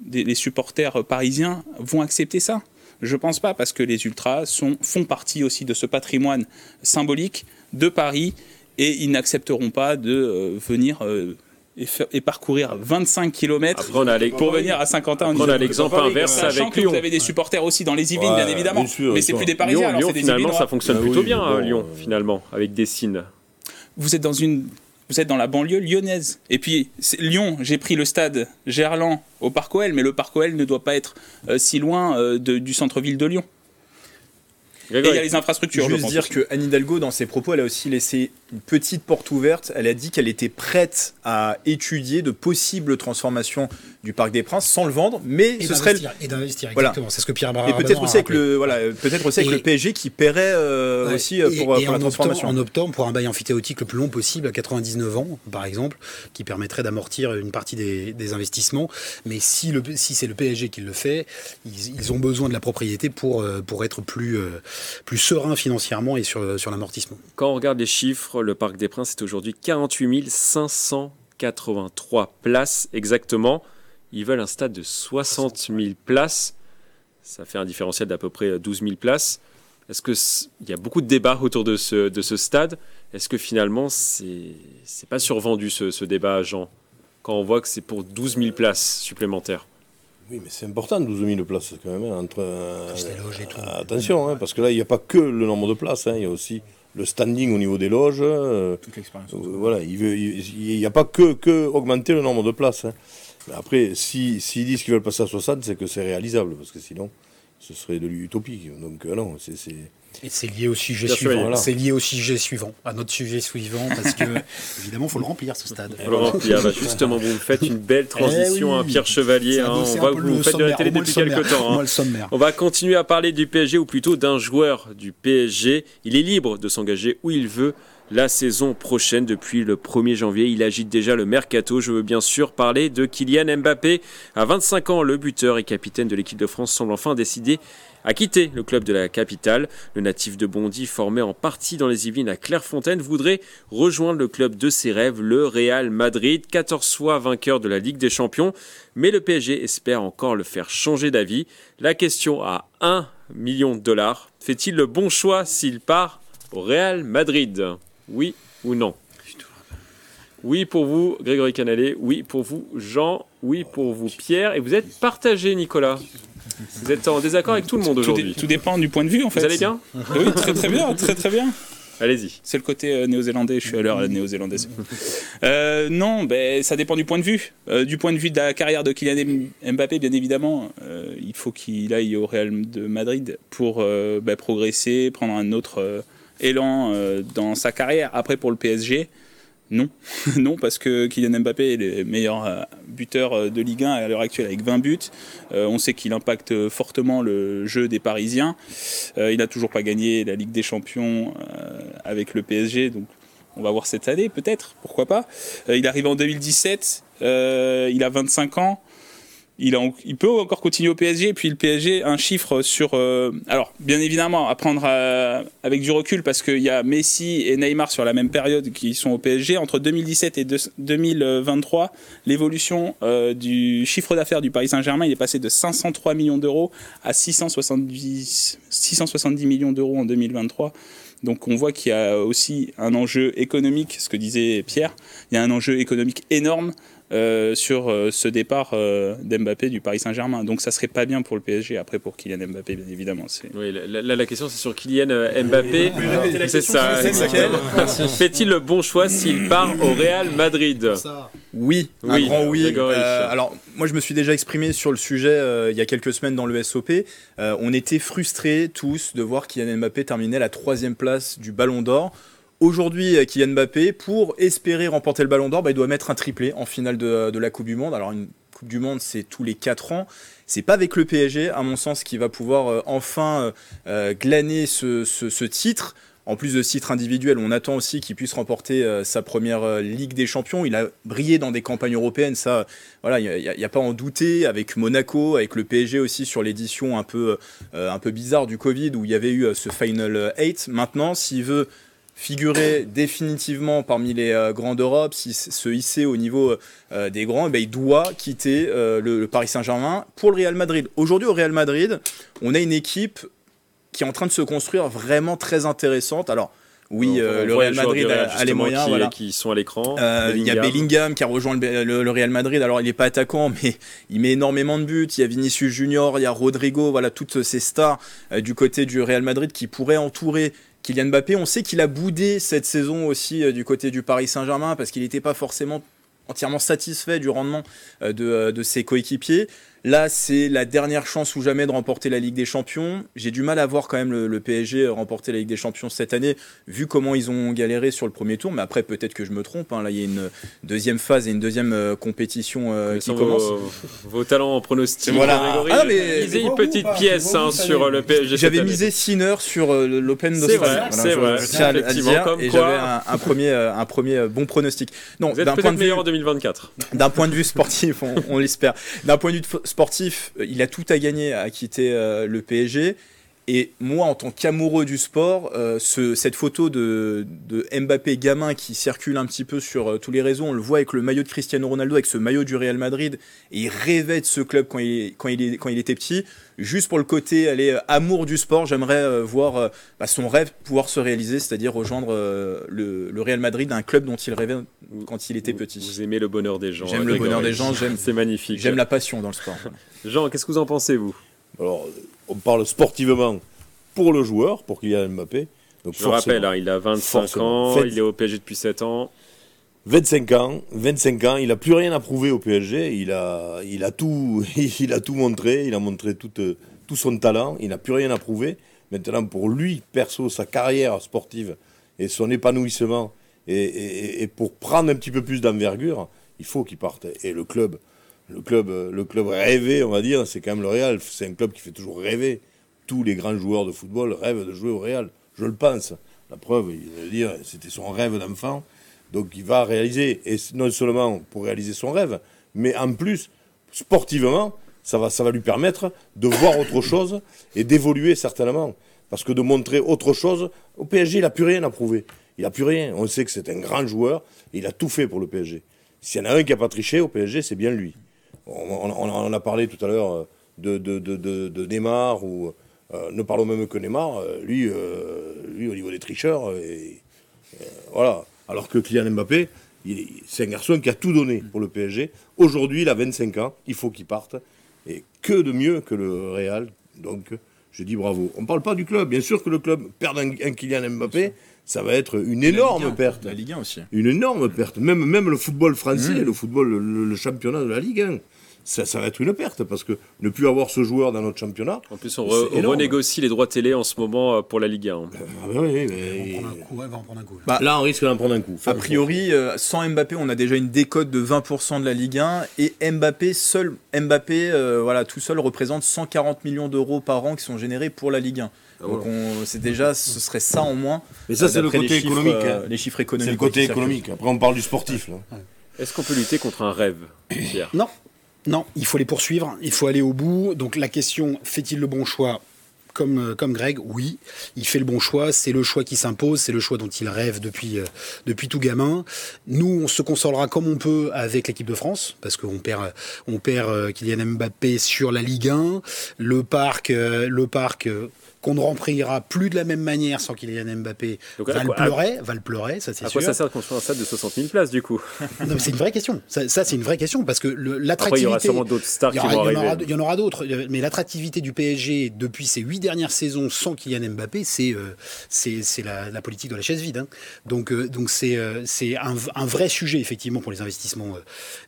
des- les supporters parisiens, vont accepter ça? Je pense pas, parce que les ultras sont, font partie aussi de ce patrimoine symbolique de Paris et ils n'accepteront pas de euh, venir euh, et, faire- et parcourir 25 km Après, pour venir à Saint-Quentin. on a l'exemple inverse Sachant avec que Lyon. vous avez des supporters aussi dans les Yvelines, Ouais, bien évidemment. bien sûr, mais c'est sont- plus des Parisiens, Lyon, alors Lyon, des finalement, Yvelinois. ça fonctionne Ah plutôt oui, bien, mais hein, bon, Lyon, finalement, avec des signes. vous êtes dans une vous êtes dans la banlieue lyonnaise. Et puis Lyon, j'ai pris le stade Gerland au Parc OL, mais le Parc OL ne doit pas être euh, si loin euh, du centre-ville de Lyon. Et il y a les infrastructures. je Juste pense dire aussi. que Anne Hidalgo, dans ses propos, elle a aussi laissé une petite porte ouverte. Elle a dit qu'elle était prête à étudier de possibles transformations du Parc des Princes sans le vendre, mais Et ce serait d'investir, et d'investir, Voilà. exactement. C'est ce que Pierre et Barra peut-être aussi avec le voilà, peut-être aussi avec Et- le PSG qui paierait euh, Ouais, aussi et- pour, et pour la en transformation. Optant, en optant pour un bail amphithéotique le plus long possible, à 99 ans, par exemple, qui permettrait d'amortir une partie des, des investissements. Mais si, le, si c'est le PSG qui le fait, ils, ils ont besoin de la propriété pour, euh, pour être plus, euh, plus serein financièrement et sur, sur l'amortissement. Quand on regarde les chiffres, le Parc des Princes est aujourd'hui 48 583 places exactement. Ils veulent un stade de 60 000 places. Ça fait un différentiel d'à peu près 12 000 places. Est-ce que c- il y a beaucoup de débats autour de ce, de ce stade? Est-ce que finalement c'est c'est pas survendu ce, ce débat, Jean? Quand on voit que c'est pour 12 000 places supplémentaires. Oui, mais c'est important, 12 000 places quand même. hein, entre, euh, les loges et tout. attention, hein, parce que là, il n'y a pas que le nombre de places, hein, il y a aussi le standing au niveau des loges. euh, Toute l'expérience. euh, voilà, il n'y a pas que, que augmenter le nombre de places. hein. Mais après, si- s'ils disent qu'ils veulent passer à 60, c'est que c'est réalisable, parce que sinon, ce serait de l'utopie. Donc euh, non, c'est... c'est- Et c'est lié au sujet Bien suivant. voilà. C'est lié au sujet suivant, à notre sujet suivant, parce que (laughs) évidemment, il faut le remplir ce stade. Faut le remplir. Bah, justement, vous me faites une belle transition, Eh oui. hein, Pierre Chevalier. Hein. on le vous faites de la télé depuis quelques temps. hein. On va continuer à parler du PSG, ou plutôt d'un joueur du PSG. Il est libre de s'engager où il veut la saison prochaine. Depuis le 1er janvier, il agite déjà le mercato. Je veux bien sûr parler de Kylian Mbappé. À 25 ans, le buteur et capitaine de l'équipe de France semble enfin décider à quitter le club de la capitale. Le natif de Bondy, formé en partie dans les Yvelines à Clairefontaine, voudrait rejoindre le club de ses rêves, le Real Madrid, 14 fois vainqueur de la Ligue des Champions. Mais le PSG espère encore le faire changer d'avis. La question à 1 million de dollars, fait-il le bon choix s'il part au Real Madrid? Oui ou non? Oui pour vous, Grégory Canalé. Oui pour vous, Jean. Oui pour vous, Pierre. Et vous êtes partagé, Nicolas. Vous êtes en désaccord avec tout le monde aujourd'hui. tout dépend du point de vue en fait. Vous allez bien? Oui, très très bien, très très bien. Allez-y. C'est le côté euh, néo-zélandais, je suis à l'heure à la néo-zélandaise. Euh, non, ben, ça dépend du point de vue. Euh, du point de vue de la carrière de Kylian Mbappé, bien évidemment, il faut qu'il aille au Real de Madrid pour ben, progresser, prendre un autre élan euh, dans sa carrière. Après, pour le PSG, non. (laughs) non, parce que Kylian Mbappé est le meilleur euh, buteur euh, de Ligue 1 à l'heure actuelle avec 20 buts. On sait qu'il impacte fortement le jeu des Parisiens. Il n'a toujours pas gagné la Ligue des Champions avec le PSG, donc on va voir cette année peut-être, pourquoi pas. Il arrive en 2017, euh, il a 25 ans. Il, peut encore continuer au PSG, et puis le PSG, un chiffre sur... euh, alors, bien évidemment, à prendre euh, avec du recul, parce qu'il y a Messi et Neymar sur la même période qui sont au PSG. Entre 2017 et deux- 2023, l'évolution euh, du chiffre d'affaires du Paris Saint-Germain, il est passé de 503 millions d'euros à 670, 670 millions d'euros en 2023. Donc on voit qu'il y a aussi un enjeu économique, ce que disait Pierre, il y a un enjeu économique énorme euh, sur euh, ce départ euh, d'Mbappé du Paris Saint-Germain. Donc ça serait pas bien pour le PSG, après pour Kylian Mbappé bien évidemment. C'est... Oui, là, là, la question c'est sur Kylian euh, Mbappé. C'est ça, exactement. Fait-il le bon choix s'il part au Real Madrid Oui, un Oui, grand oui. Euh, alors, moi, je me suis déjà exprimé sur le sujet euh, il y a quelques semaines dans le SOP. Euh, on était frustrés tous de voir Kylian Mbappé terminer la troisième place du Ballon d'Or. Aujourd'hui, euh, Kylian Mbappé, pour espérer remporter le Ballon d'Or, bah, il doit mettre un triplé en finale de, la Coupe du Monde. Alors, une Coupe du Monde, c'est tous les 4 ans. C'est pas avec le PSG, à mon sens, qui va pouvoir euh, enfin euh, glaner ce, titre. En plus de ce titre individuel, on attend aussi qu'il puisse remporter sa première Ligue des Champions. Il a brillé dans des campagnes européennes, ça, voilà, il n'y a, pas à en douter. Avec Monaco, avec le PSG aussi sur l'édition un peu, un peu bizarre du Covid où il y avait eu ce Final 8. Maintenant, s'il veut figurer définitivement parmi les euh, grands d'Europe, s'il s- se hisser au niveau euh, des grands, eh ben, il doit quitter euh, le, le Paris Saint-Germain pour le Real Madrid. Aujourd'hui, au Real Madrid, on a une équipe qui est en train de se construire vraiment très intéressante. Alors, oui, euh, le Real Madrid Real, a, a les moyens. qui, voilà. qui sont à l'écran. Euh, Il y a Bellingham qui a rejoint le, le- le Real Madrid. Alors, il n'est pas attaquant, mais il met énormément de buts. Il y a Vinicius Junior, il y a Rodrigo, voilà, toutes ces stars euh, du côté du Real Madrid qui pourraient entourer Kylian Mbappé. On sait qu'il a boudé cette saison aussi euh, du côté du Paris Saint-Germain parce qu'il n'était pas forcément entièrement satisfait du rendement euh, euh, de ses coéquipiers. Là, c'est la dernière chance ou jamais de remporter la Ligue des Champions. J'ai du mal à voir quand même le, le PSG remporter la Ligue des Champions cette année, vu comment ils ont galéré sur le premier tour. Mais après, peut-être que je me trompe. hein. Là, il y a une deuxième phase et une deuxième euh, compétition euh, qui commence. vos, vos talents en pronostic. Voilà. Ah, mais- Misez C'est une petite pas pièce hein, sur le PSG. J'avais misé Sinner sur euh, l'Open C'est d'Australie. vrai, c'est vrai. je tiens à le- à le Effectivement, dire. comme Et quoi- j'avais un, un premier, euh, un premier euh, bon pronostic. Non, d'un point peut-être de vue, meilleur en 2024. d'un point de vue sportif, on, on l'espère. D'un point de vue sportif, euh, il a tout à gagner à quitter euh, le PSG. Et moi, en tant qu'amoureux du sport, euh, ce- cette photo de, de Mbappé gamin qui circule un petit peu sur euh, tous les réseaux, on le voit avec le maillot de Cristiano Ronaldo, avec ce maillot du Real Madrid, et il rêvait de ce club quand il, quand il, est- quand il était petit. Juste pour le côté allez, euh, amour du sport, j'aimerais euh, voir euh, bah, son rêve pouvoir se réaliser, c'est-à-dire rejoindre euh, le, le Real Madrid, un club dont il rêvait quand il était petit. Vous aimez le bonheur des gens. J'aime le bonheur des gens, j'aime- (laughs) C'est magnifique. J'aime la passion dans le sport. Jean, qu'est-ce que vous en pensez, vous? Alors, on parle sportivement pour le joueur, pour Kylian Mbappé. Donc Je le rappelle, hein, il a 25 Forcément. ans, Faites- il est au PSG depuis 7 ans. 25 ans, 25 ans, il a plus rien à prouver au PSG. Il a, il a tout, (laughs) il a tout montré. Il a montré tout, euh, tout son talent. Il n'a plus rien à prouver. Maintenant, pour lui, perso, sa carrière sportive et son épanouissement, et, et- et pour prendre un petit peu plus d'envergure, il faut qu'il parte. Et le club, le club, euh, le club rêvé, on va dire, c'est quand même le Real. C'est un club qui fait toujours rêver. Tous les grands joueurs de football rêvent de jouer au Real. Je le pense. La preuve, il veut dire, c'était son rêve d'enfant. Donc il va réaliser, et non seulement pour réaliser son rêve, mais en plus, sportivement, ça va, ça va lui permettre de voir autre chose et d'évoluer certainement. Parce que de montrer autre chose, au PSG, il n'a plus rien à prouver. Il n'a plus rien. On sait que c'est un grand joueur, et il a tout fait pour le PSG. S'il y en a un qui n'a pas triché au PSG, c'est bien lui. On, on- on en a parlé tout à l'heure euh, de, de, de, de- de Neymar, ou euh, ne parlons même que Neymar, euh, lui, euh, lui au niveau des tricheurs, et- euh, voilà. Alors que Kylian Mbappé, c'est un garçon qui a tout donné pour le PSG. Aujourd'hui, il a 25 ans, il faut qu'il parte. Et que de mieux que le Real. Donc, je dis bravo. On ne parle pas du club. Bien sûr que le club perd un, un Kylian Mbappé, ça va être une énorme Ligue 1, perte. La Ligue 1 aussi. Une énorme perte. Même, même le football français, Mmh. le football, le, le championnat de la Ligue 1, ça, ça va être une perte parce que ne plus avoir ce joueur dans notre championnat. En plus, on, C'est re- on renégocie les droits télé en ce moment euh, pour la Ligue 1. Ah ben oui, On mais- va en prendre un coup, ouais, on va en prendre un coup. Bah, Là, on risque d'en prendre un coup. A priori, euh, sans Mbappé, on a déjà une décote de 20% de la Ligue 1 et Mbappé seul, Mbappé, euh, voilà, tout seul représente 140 millions d'euros par an qui sont générés pour la Ligue 1. Ah, Donc on- c'est déjà, ce serait ça en moins. Mais ça, c'est le côté les chiffres, économique. euh, hein. les chiffres C'est économiques. le côté économique. Après, on parle du sportif. Là. Est-ce qu'on peut lutter contre un rêve, Pierre? Non, non, il faut les poursuivre, il faut aller au bout. Donc la question, fait-il le bon choix comme, euh, Greg, oui, il fait le bon choix, c'est le choix qui s'impose, c'est le choix dont il rêve depuis, euh, depuis tout gamin. Nous, on se consolera comme on peut avec l'équipe de France, parce qu'on perd, on perd euh, Kylian Mbappé sur la Ligue 1. Le parc, le parc qu'on ne remplira plus de la même manière sans Mbappé, Donc, à va le quoi- à- pleurer, va le pleurer, ça c'est À quoi ça sert de construire un stade de 60 000 places, du coup? (laughs) Non, c'est une vraie question. Ça, ça, c'est une vraie question parce que Après, il y l'attractivité. aura sûrement d'autres stars Il y, qui vont il y en aura, arriver. il y en aura d'autres, mais l'attractivité du PSG depuis ces huit dernières saisons sans Kylian Mbappé, c'est euh, c'est c'est la, la politique de la chaise vide. hein. Donc euh, donc c'est euh, c'est un, un vrai sujet effectivement pour les investissements euh,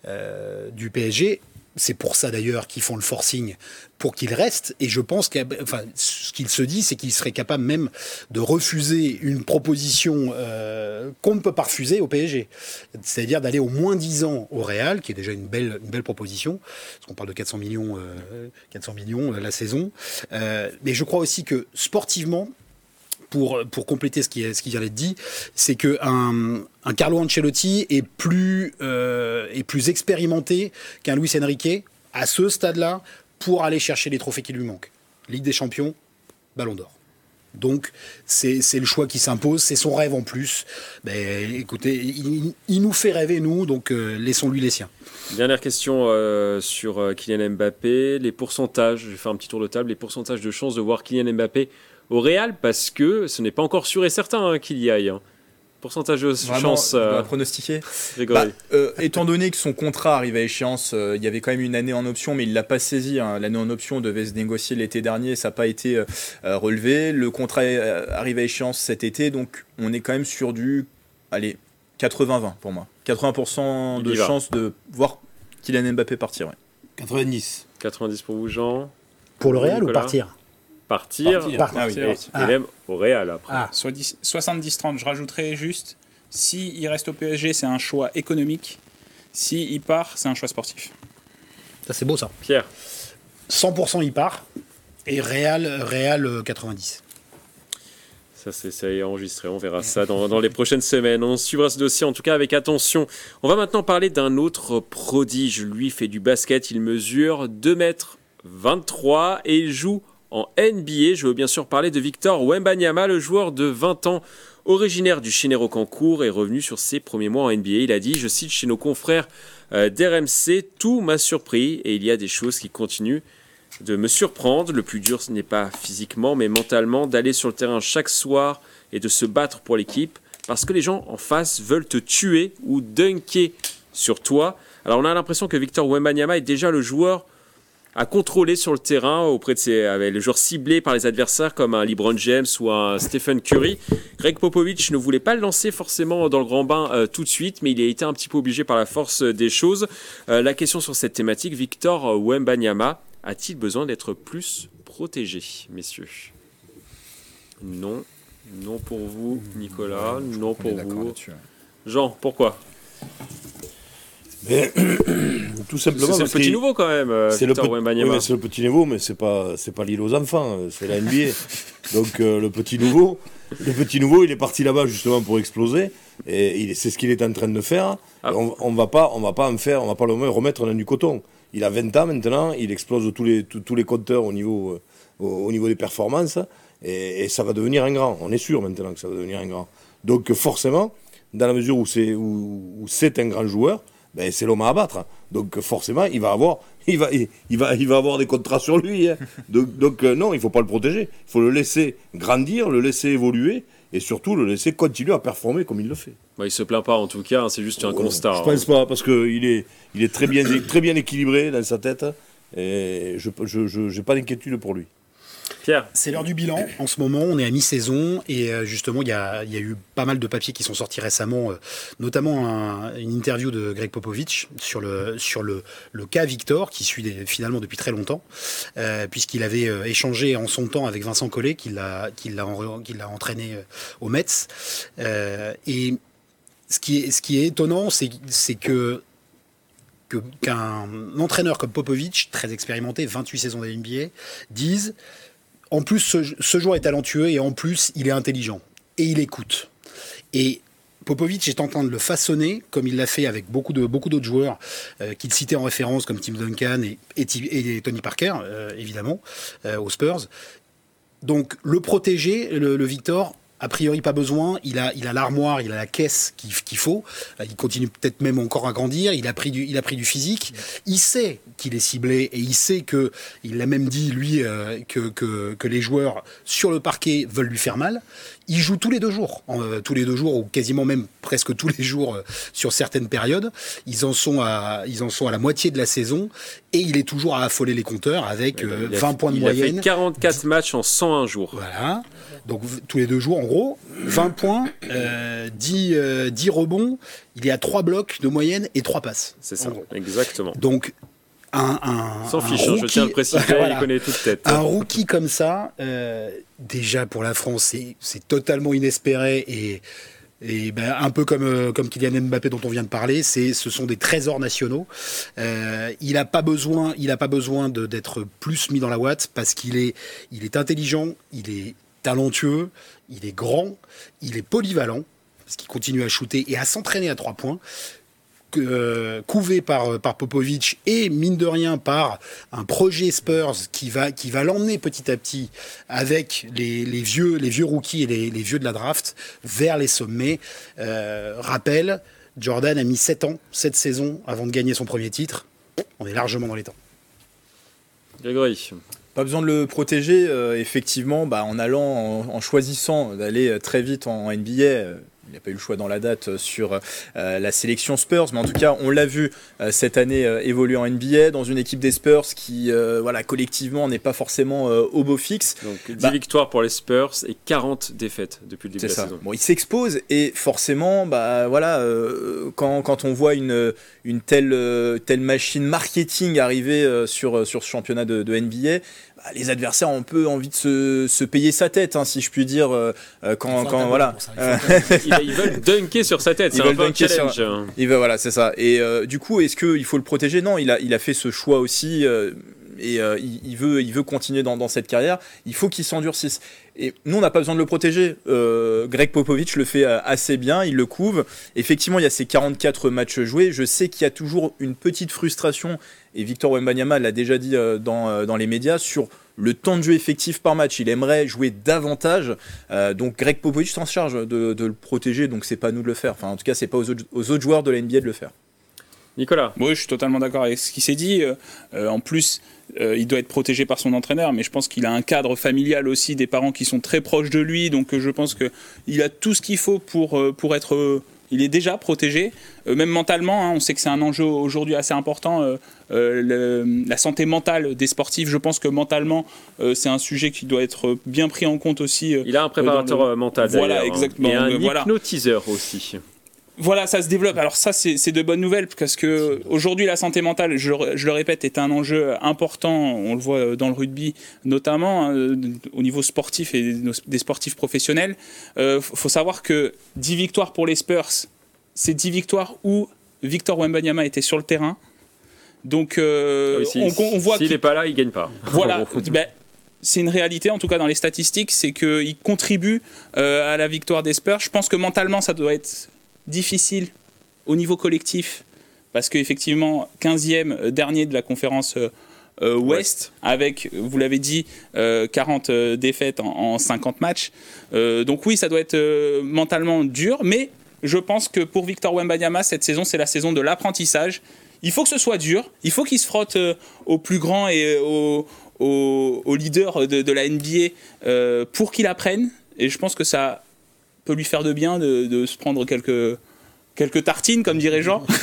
euh, du PSG. C'est pour ça d'ailleurs qu'ils font le forcing pour qu'il reste. Et je pense que ce qu'il se dit, c'est qu'il serait capable même de refuser une proposition euh, qu'on ne peut pas refuser au PSG. C'est-à-dire d'aller au moins 10 ans au Real, qui est déjà une belle, une belle proposition. Parce qu'on parle de 400 millions, euh, 400 millions euh, la saison. Euh, mais je crois aussi que sportivement, pour, compléter ce qui, ce qui vient d'être dit, c'est que un, un Carlo Ancelotti est plus, euh, est plus expérimenté qu'un Luis Enrique à ce stade-là pour aller chercher les trophées qui lui manquent. Ligue des Champions, Ballon d'Or. Donc c'est le choix qui s'impose, c'est son rêve en plus. Ben, écoutez, il, nous fait rêver nous, donc euh, laissons-lui les siens. Dernière question euh, sur Kylian Mbappé. Les pourcentages, je vais faire un petit tour de table, les pourcentages de chances de voir Kylian Mbappé au Real, parce que ce n'est pas encore sûr et certain hein, qu'il y aille. hein. Pourcentage de dois euh, pronostiquer. Grégory. Bah, euh, étant donné que son contrat arrive à échéance, euh, il y avait quand même une année en option, mais il l'a pas saisi. hein. L'année en option devait se négocier l'été dernier, ça n'a pas été euh, relevé. Le contrat euh, arrive à échéance cet été, donc on est quand même sur du, allez, 80-20 pour moi. 80% Il de chance de voir Kylian Mbappé partir. ouais. 90. 90 pour vous, Jean? Pour le Real ou partir? Partir, Partir. Partir. Ah oui. et, et Ah. même au Real après. Ah, Soit 10 70-30, je rajouterais juste, si il reste au PSG, c'est un choix économique. Si il part, c'est un choix sportif. ça c'est beau ça. Pierre, 100% il part et Real, Real euh, 90. ça, c'est, ça est enregistré, on verra ça dans, dans les prochaines semaines. On suivra ce dossier en tout cas avec attention. On va maintenant parler d'un autre prodige. Lui fait du basket, il mesure 2 mètres 23 et il joue en NBA. Je veux bien sûr parler de Victor Wembanyama, le joueur de 20 ans, originaire du Chinero Cancourt, est revenu sur ses premiers mois en NBA. Il a dit, je cite chez nos confrères euh, d'RMC, tout m'a surpris et il y a des choses qui continuent de me surprendre. Le plus dur, ce n'est pas physiquement, mais mentalement, d'aller sur le terrain chaque soir et de se battre pour l'équipe, parce que les gens en face veulent te tuer ou dunker sur toi. Alors on a l'impression que Victor Wembanyama est déjà le joueur à contrôler sur le terrain auprès de ses avec les joueurs ciblés par les adversaires comme un LeBron James ou un Stephen Curry. Greg Popovich ne voulait pas le lancer forcément dans le grand bain euh, tout de suite, mais il a été un petit peu obligé par la force des choses. Euh, la question sur cette thématique, Victor Wembanyama a-t-il besoin d'être plus protégé, messieurs? Non. Non pour vous, Nicolas. Non pour vous. Jean, pourquoi? Mais, (coughs) tout simplement C'est le petit nouveau quand même, euh, C'est le, petit- oui, le nouveau, mais c'est pas c'est pas l'île aux enfants, euh, c'est la NBA. (laughs) Donc euh, le petit nouveau, le petit nouveau, il est parti là-bas justement pour exploser et c'est ce qu'il est en train de faire. Ah. On, on va pas on va pas en faire, on va pas le remettre dans du coton. Il a 20 ans maintenant, il explose tous les tous, tous les compteurs au niveau euh, au, au niveau des performances et, et ça va devenir un grand. On est sûr maintenant que ça va devenir un grand. Donc forcément, dans la mesure où c'est où, où c'est un grand joueur, ben, c'est l'homme à abattre. Donc forcément, il va avoir, (laughs) il va, il, il va, il va avoir des contrats sur lui. hein. (laughs) Donc, donc euh, non, il faut pas le protéger. Il faut le laisser grandir, le laisser évoluer et surtout le laisser continuer à performer comme il le fait. Bah, il se plaint pas en tout cas, hein, c'est juste un Ouais, constat. Je hein. pense pas parce que il est, il est très bien, très bien équilibré dans sa tête et je, je, je- pas d'inquiétude pour lui. C'est l'heure du bilan. En ce moment, on est à mi-saison et euh, justement, il y a, eu pas mal de papiers qui sont sortis récemment, euh, notamment un- une interview de Greg Popovich sur le, cas Victor, qui suit finalement depuis très longtemps, euh, puisqu'il avait échangé en son temps avec Vincent Collet, qui l'a entraîné au. Euh, et ce qui est, étonnant, c'est que- qu'un entraîneur comme Popovic, très expérimenté, 28 saisons de NBA, dise en plus ce, joueur est talentueux et en plus il est intelligent et il écoute. Et Popovic est en train de le façonner comme il l'a fait avec beaucoup d'autres joueurs euh, qu'il citait en référence comme Tim Duncan et, Tony Parker euh, évidemment euh, aux Spurs. Donc le protéger, le Victor, a priori pas besoin. Il a, l'armoire, il a la caisse qu'il faut. Euh, Il continue peut-être même encore à grandir. Il a pris du, physique. Il sait qu'il est ciblé et il sait que, il l'a même dit lui euh, que les joueurs sur le parquet veulent lui faire mal. Il joue tous les deux jours, euh, tous les deux jours ou quasiment même presque tous les jours euh, sur certaines périodes. Ils en sont à, ils en sont à la moitié de la saison et il est toujours à affoler les compteurs avec euh, Il a- 20 points de il moyenne. a fait 44 matchs en 101 jours. Voilà. Donc tous les deux jours, en gros, 20 points, euh, 10, euh, 10 rebonds, il est à 3 blocs de moyenne et 3 passes. C'est ça, exactement. Donc, un. un S'en un fiche, je tiens à le rookie- préciser, (laughs) Voilà. il connaît toute tête. Un rookie comme ça, euh, déjà pour la France, c'est- totalement inespéré et. Et ben, un peu comme, euh, comme Kylian Mbappé dont on vient de parler, c'est, ce sont des trésors nationaux. Euh, il n'a pas besoin, il a pas besoin de- d'être plus mis dans la ouate parce qu'il est, il est intelligent, il est talentueux, il est grand, il est polyvalent parce qu'il continue à shooter et à s'entraîner à trois points. Euh, couvé par, par Popovic et mine de rien par un projet Spurs qui va, qui va l'emmener petit à petit avec les, les vieux, les vieux rookies et les, les vieux de la draft vers les sommets. Euh, rappel, Jordan a mis 7 ans, 7 saisons avant de gagner son premier titre. On est largement dans les temps. Grégory. Pas besoin de le protéger, euh, effectivement, bah, en allant, en, en choisissant d'aller euh, très vite en NBA. Il n'a pas eu le choix dans la date euh, sur euh, la sélection Spurs, mais en tout cas, on l'a vu euh, cette année évoluer en NBA dans une équipe des Spurs qui, voilà, collectivement, n'est pas forcément au beau fixe. Donc 10 Bah. victoires pour les Spurs et 40 défaites depuis le début de la ça. saison. Bon, il s'expose et forcément, bah voilà, quand, quand on voit une, une telle, telle machine marketing arriver sur, sur ce championnat de, de NBA, bah, les adversaires ont un peu envie de se, se payer sa tête, hein, si je puis dire, euh, euh, quand, voilà. ça. (laughs) Ils, ils veulent dunker sur sa tête, Ils c'est un veulent peu un dunker sur- challenge. hein. Et voilà, c'est ça. Et euh, du coup, est-ce qu'il faut le protéger? Non, il a, il a fait ce choix aussi. euh, et euh, il, il veut, il veut continuer dans, dans cette carrière. Il faut qu'il s'endurcisse. Et nous, on n'a pas besoin de le protéger. Euh, Greg Popovich le fait assez bien, il le couvre. Effectivement, il y a ces 44 matchs joués. Je sais qu'il y a toujours une petite frustration, et Victor Wembanyama l'a déjà dit euh, dans, euh, dans les médias, sur le temps de jeu effectif par match. Il aimerait jouer davantage. Euh, donc Greg Popovich s'en charge de, de le protéger, donc c'est pas à nous de le faire. Enfin, en tout cas, c'est pas aux autres, aux autres joueurs de la NBA de le faire. Nicolas. Oui, je suis totalement d'accord avec ce qui s'est dit. Euh, en plus, euh, il doit être protégé par son entraîneur, mais je pense qu'il a un cadre familial aussi, des parents qui sont très proches de lui, donc je pense qu'il a tout ce qu'il faut pour, pour être... il est déjà protégé, Euh, même mentalement, hein, on sait que c'est un enjeu aujourd'hui assez important, euh, euh, le- la santé mentale des sportifs, je pense que mentalement, c'est un sujet qui doit être bien pris en compte aussi. Il a un préparateur le- mental. Voilà, hein. exactement. Et un voilà. hypnotiseur aussi. Voilà, ça se développe. Alors ça, c'est de bonnes nouvelles parce que aujourd'hui, la santé mentale, je, le- je le répète, est un enjeu important. On le voit dans le rugby, notamment hein, au niveau sportif et des sportifs professionnels. Euh, faut savoir que 10 victoires pour les Spurs, c'est 10 victoires où Victor Wembanyama était sur le terrain. Donc, euh, Ah oui, si- on, on voit S'il n'est pas là, il gagne pas. (laughs) voilà, (laughs) ben, c'est une réalité, en tout cas dans les statistiques, c'est qu'il contribue euh, à la victoire des Spurs. Je pense que mentalement, ça doit être difficile au niveau collectif, parce qu'effectivement, 15e dernier de la conférence euh, euh, Ouest, avec, vous l'avez dit, euh, 40 euh, défaites en, en 50 matchs. Euh, donc oui, ça doit être euh, mentalement dur, mais je pense que pour Victor Wembanyama, cette saison, c'est la saison de l'apprentissage. Il faut que ce soit dur, il faut qu'il se frotte euh, aux plus grands et aux, aux, aux leaders de, de la NBA euh, pour qu'il apprenne. Et je pense que ça peut lui faire de bien de, de se prendre quelques, quelques tartines, comme dirait Jean. (laughs)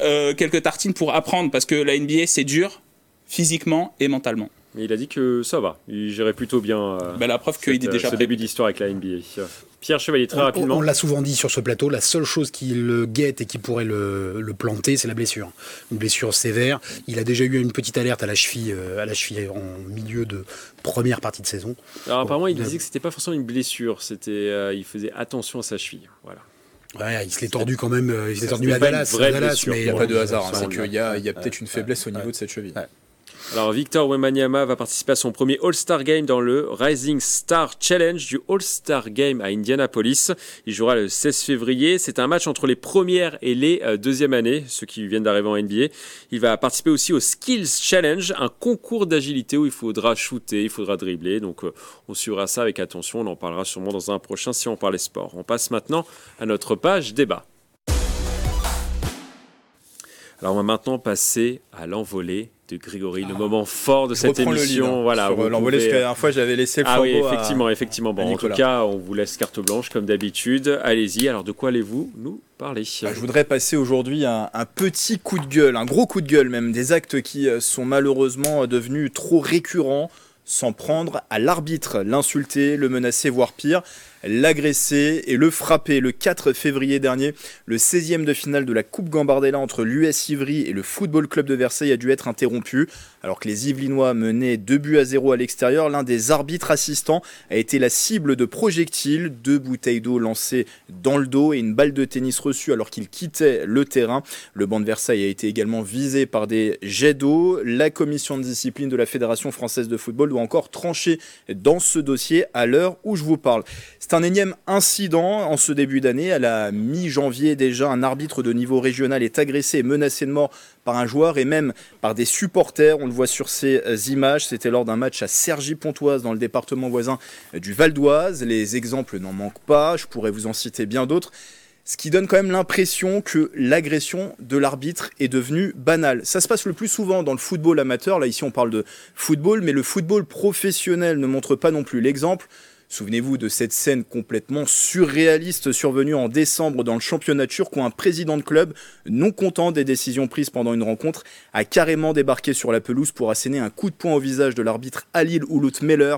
Euh, quelques tartines pour apprendre, parce que la NBA, c'est dur, physiquement et mentalement. Mais il a dit que ça va, il gérait plutôt bien euh, Bah, la preuve qu'il cette, est euh, déjà ce prêt. début d'histoire avec la NBA. Pierre Chevalier, très On- rapidement. On, l'a souvent dit sur ce plateau, la seule chose qui le guette et qui pourrait le, le planter, c'est la blessure. Une blessure sévère. Il a déjà eu une petite alerte à la cheville, euh, à la cheville en milieu de première partie de saison. Alors apparemment, il disait que c'était pas forcément une blessure, c'était, euh, il faisait attention à sa cheville. Voilà. Ouais, il se l'est tordu quand même. Il s'est tordu à Dallas. à mais Il n'y a pas de hasard, hein, c'est qu'il y a, il y a peut-être une faiblesse au niveau de cette cheville. Alors Victor Wembanyama va participer à son premier All-Star Game dans le Rising Star Challenge du All-Star Game à Indianapolis. Il jouera le 16 février. C'est un match entre les premières et les euh, deuxièmes années, ceux qui viennent d'arriver en NBA. Il va participer aussi au Skills Challenge, un concours d'agilité où il faudra shooter, il faudra dribbler. Donc euh, on suivra ça avec attention. On en parlera sûrement dans un prochain si on parlait sport. On passe maintenant à notre page débat. Alors on va maintenant passer à l'envolée de Grégory, le moment fort de Je cette reprends le émission. lead, hein, voilà, euh, l'envolée, parce pouvez- que la dernière fois, j'avais laissé le ah oui, flambeau à- effectivement, effectivement. Bon, en tout cas, on vous laisse carte blanche comme d'habitude. Allez-y. Alors, de quoi allez-vous nous parler? Bah, je voudrais passer aujourd'hui un, un petit coup de gueule, un gros coup de gueule même, des actes qui euh, sont malheureusement euh, devenus trop récurrents, s'en prendre à l'arbitre, l'insulter, le menacer, voire pire, l'agresser et le frapper. Le 4 février dernier, le 16e de finale de la Coupe Gambardella entre l'US Ivry et le Football Club de Versailles a dû être interrompu. Alors que les Yvelinois menaient 2 buts à 0 à l'extérieur, l'un des arbitres assistants a été la cible de projectiles, deux bouteilles d'eau lancées dans le dos et une balle de tennis reçue alors qu'il quittait le terrain. Le banc de Versailles a été également visé par des jets d'eau. La commission de discipline de la Fédération française de football doit encore trancher dans ce dossier à l'heure où je vous parle. C'est un énième incident en ce début d'année. À la mi-janvier déjà, un arbitre de niveau régional est agressé et menacé de mort par un joueur et même par des supporters. On le voit sur ces euh, images. C'était lors d'un match à Cergy-Pontoise dans le département voisin euh, du Val d'Oise. Les exemples n'en manquent pas. Je pourrais vous en citer bien d'autres. Ce qui donne quand même l'impression que l'agression de l'arbitre est devenue banale. Ça se passe le plus souvent dans le football amateur. Là, ici, on parle de football, mais le football professionnel ne montre pas non plus l'exemple. Souvenez-vous de cette scène complètement surréaliste survenue en décembre dans le championnat turc où un président de club, non content des décisions prises pendant une rencontre, a carrément débarqué sur la pelouse pour asséner un coup de poing au visage de l'arbitre Halil Oulout Meller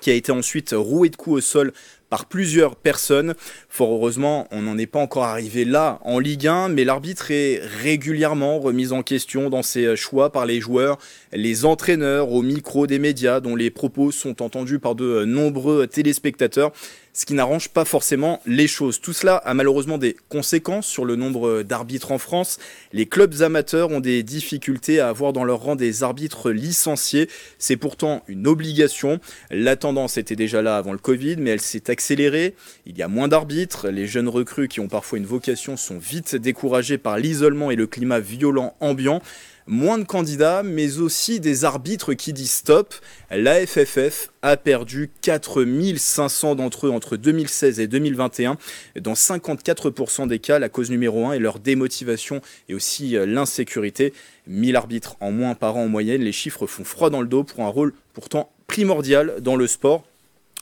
qui a été ensuite roué de coups au sol par plusieurs personnes. Fort heureusement, on n'en est pas encore arrivé là en Ligue 1, mais l'arbitre est régulièrement remis en question dans ses choix par les joueurs, les entraîneurs, au micro des médias, dont les propos sont entendus par de nombreux téléspectateurs ce qui n'arrange pas forcément les choses. Tout cela a malheureusement des conséquences sur le nombre d'arbitres en France. Les clubs amateurs ont des difficultés à avoir dans leur rang des arbitres licenciés. C'est pourtant une obligation. La tendance était déjà là avant le Covid, mais elle s'est accélérée. Il y a moins d'arbitres. Les jeunes recrues qui ont parfois une vocation sont vite découragés par l'isolement et le climat violent ambiant moins de candidats, mais aussi des arbitres qui disent stop. La FFF a perdu 4500 d'entre eux entre 2016 et 2021. Dans 54% des cas, la cause numéro 1 est leur démotivation et aussi euh, l'insécurité. 1000 arbitres en moins par an en moyenne, les chiffres font froid dans le dos pour un rôle pourtant primordial dans le sport.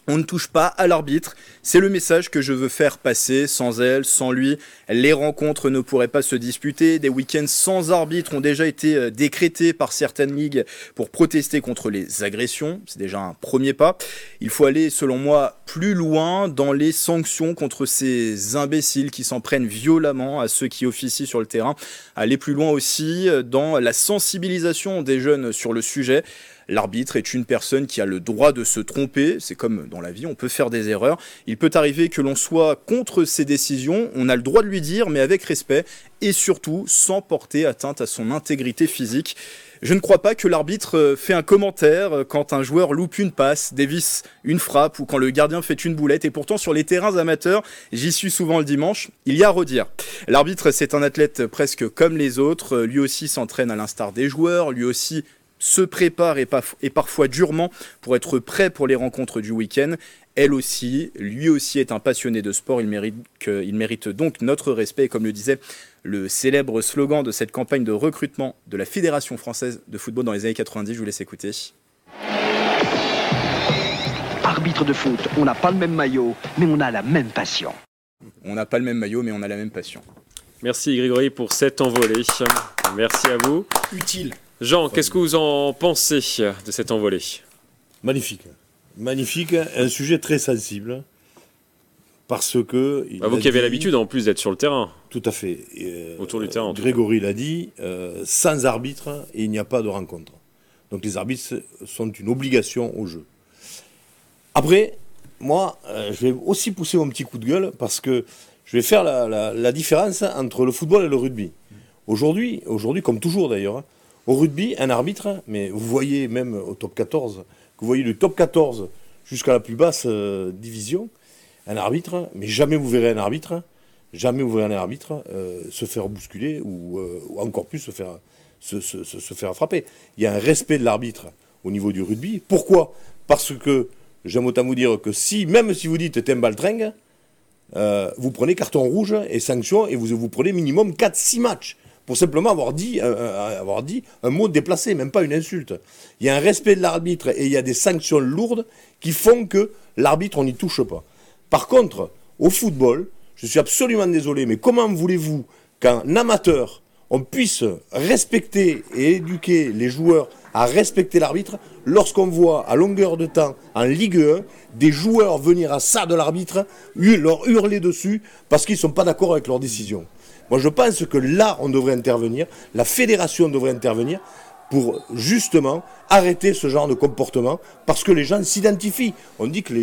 On ne touche pas à l'arbitre. C'est le message que je veux faire passer. Sans elle, sans lui, les rencontres ne pourraient pas se disputer. Des week-ends sans arbitre ont déjà été euh, décrétés par certaines ligues pour protester contre les agressions. C'est déjà un premier pas. Il faut aller, selon moi, plus loin dans les sanctions contre ces imbéciles qui s'en prennent violemment à ceux qui officient sur le terrain. Aller plus loin aussi euh, dans la sensibilisation des jeunes sur le sujet. L'arbitre est une personne qui a le droit de se tromper, c'est comme dans la vie, on peut faire des erreurs. Il peut arriver que l'on soit contre ses décisions, on a le droit de lui dire, mais avec respect, et surtout sans porter atteinte à son intégrité physique. Je ne crois pas que l'arbitre fait un commentaire quand un joueur loupe une passe, dévisse une frappe ou quand le gardien fait une boulette. Et pourtant, sur les terrains amateurs, j'y suis souvent le dimanche, il y a à redire. L'arbitre, c'est un athlète presque comme les autres. Lui aussi s'entraîne à l'instar des joueurs, lui aussi se prépare et, paf- et parfois durement pour être prêt pour les rencontres du week-end. Elle aussi, lui aussi est un passionné de sport, il mérite, que- il mérite donc notre respect, et comme le disait le célèbre slogan de cette campagne de recrutement de la Fédération française de football dans les années 90, je vous laisse écouter. Arbitre de foot, on n'a pas le même maillot, mais on a la même passion. On n'a pas le même maillot, mais on a la même passion. Merci Grégory pour cette envolée. Merci à vous. Utile. Jean, qu'est-ce que vous en pensez de cette envolée? Magnifique. Magnifique, un sujet très sensible. Parce que. il Bah, Vous qui avez l'habitude en plus d'être sur le terrain. Tout à fait. Et, euh, Autour du terrain, en tout Grégory l'a dit, euh, sans arbitre, il n'y a pas de rencontre. Donc les arbitres sont une obligation au jeu. Après, moi, euh, je vais aussi pousser mon petit coup de gueule parce que je vais faire la, la- la différence entre le football et le rugby. Aujourd'hui, aujourd'hui comme toujours d'ailleurs, hein, au rugby, un arbitre, mais vous voyez même au top 14, que vous voyez du top 14 jusqu'à la plus basse euh, division, un arbitre, mais jamais vous verrez un arbitre, jamais vous verrez un arbitre euh, se faire bousculer ou, euh, encore plus se faire, frapper. Il y a un respect de l'arbitre au niveau du rugby. Pourquoi? Parce que j'aime autant vous dire que si, même si vous dites t'es un vous prenez carton rouge et sanction et vous, vous prenez minimum 4-6 matchs pour simplement avoir dit, euh, euh, avoir dit un mot déplacé, même pas une insulte. Il y a un respect de l'arbitre et il y a des sanctions lourdes qui font que l'arbitre, on n'y touche pas. Par contre, au football, je suis absolument désolé, mais comment voulez-vous qu'un amateur, on puisse respecter et éduquer les joueurs à respecter l'arbitre lorsqu'on voit à longueur de temps en Ligue 1 des joueurs venir à ça de l'arbitre, leur hurler dessus parce qu'ils ne sont pas d'accord avec leur décision? Moi je pense que là on devrait intervenir, la fédération devrait intervenir pour justement arrêter ce genre de comportement parce que les gens s'identifient. On dit que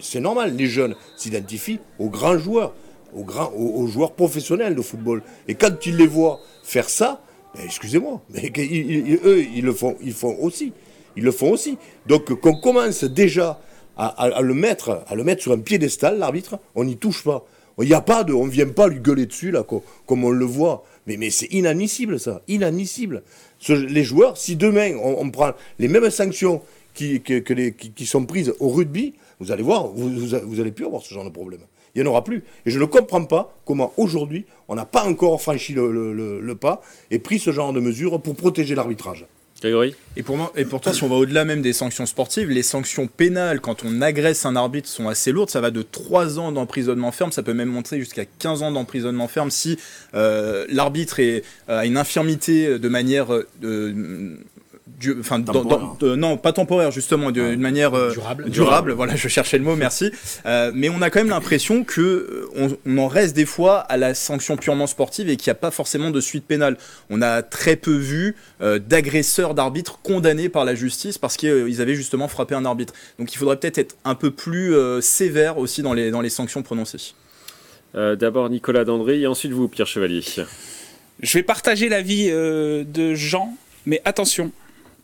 c'est normal, les jeunes s'identifient aux grands joueurs, aux, joueurs professionnels de football. Et quand ils les voient faire ça, ben, excusez-moi, mais (laughs) eux, ils le font, aussi. Ils le font aussi. Donc qu'on commence déjà à le mettre sur un piédestal, l'arbitre, on n'y touche pas. Il n'y a pas de, on ne vient pas lui gueuler dessus là, co- comme on le voit. Mais, c'est inadmissible ça, inadmissible. Les joueurs, si demain on, prend les mêmes sanctions qui, sont prises au rugby, vous allez voir, vous, allez plus avoir ce genre de problème. Il n'y en aura plus. Et je ne comprends pas comment aujourd'hui on n'a pas encore franchi le- le pas et pris ce genre de mesures pour protéger l'arbitrage. Et pour, moi, si on va au-delà même des sanctions sportives, les sanctions pénales quand on agresse un arbitre sont assez lourdes. Ça va de 3 ans d'emprisonnement ferme, ça peut même monter jusqu'à 15 ans d'emprisonnement ferme si euh, l'arbitre a une infirmité de manière. euh, du- enfin, dans- Temporaire. dans- de- non, pas temporaire, justement, de- d'une manière euh, Durable. durable. Voilà, je cherchais le mot, merci. Euh, mais on a quand même l'impression que euh, on, on en reste des fois à la sanction purement sportive et qu'il n'y a pas forcément de suite pénale. On a très peu vu euh, d'agresseurs d'arbitres condamnés par la justice parce qu'ils avaient justement frappé un arbitre. Donc il faudrait peut-être être un peu plus euh, sévère aussi dans les, dans les sanctions prononcées. Euh, D'abord Nicolas Dandré et ensuite vous, Pierre Chevalier. Je vais partager l'avis euh, de Jean, mais attention,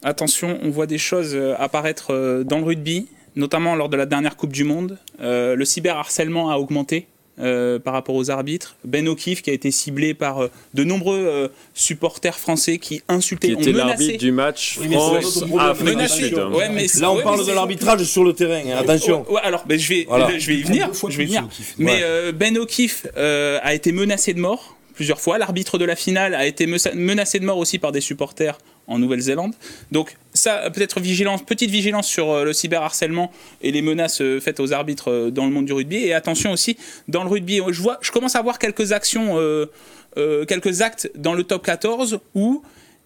attention, on voit des choses euh, apparaître euh, dans le rugby, notamment lors de la dernière Coupe du Monde. Euh, le cyberharcèlement a augmenté. euh, par rapport aux arbitres, Ben O'Keefe qui a été ciblé par euh, de nombreux euh, supporters français qui insultaient, Qui ont était menacé. l'arbitre du match Oui, mais c'est France notre problème. Afrique du Menacé. Sud. Ouais, mais Là, on ouais, parle mais de l'arbitrage sur le terrain. hein, Attention. Ouais, alors, ben, je vais, Voilà. je vais y venir. Je vais venir. O'Keefe. Mais euh, Ben O'Keefe euh, a été menacé de mort plusieurs fois. L'arbitre de la finale a été menacé de mort aussi par des supporters en Nouvelle-Zélande. Donc ça, peut-être vigilance, petite vigilance sur euh, le cyberharcèlement et les menaces euh, faites aux arbitres euh, dans le monde du rugby. Et attention aussi, dans le rugby, je, commence à voir quelques actions, quelques actes dans le top 14 où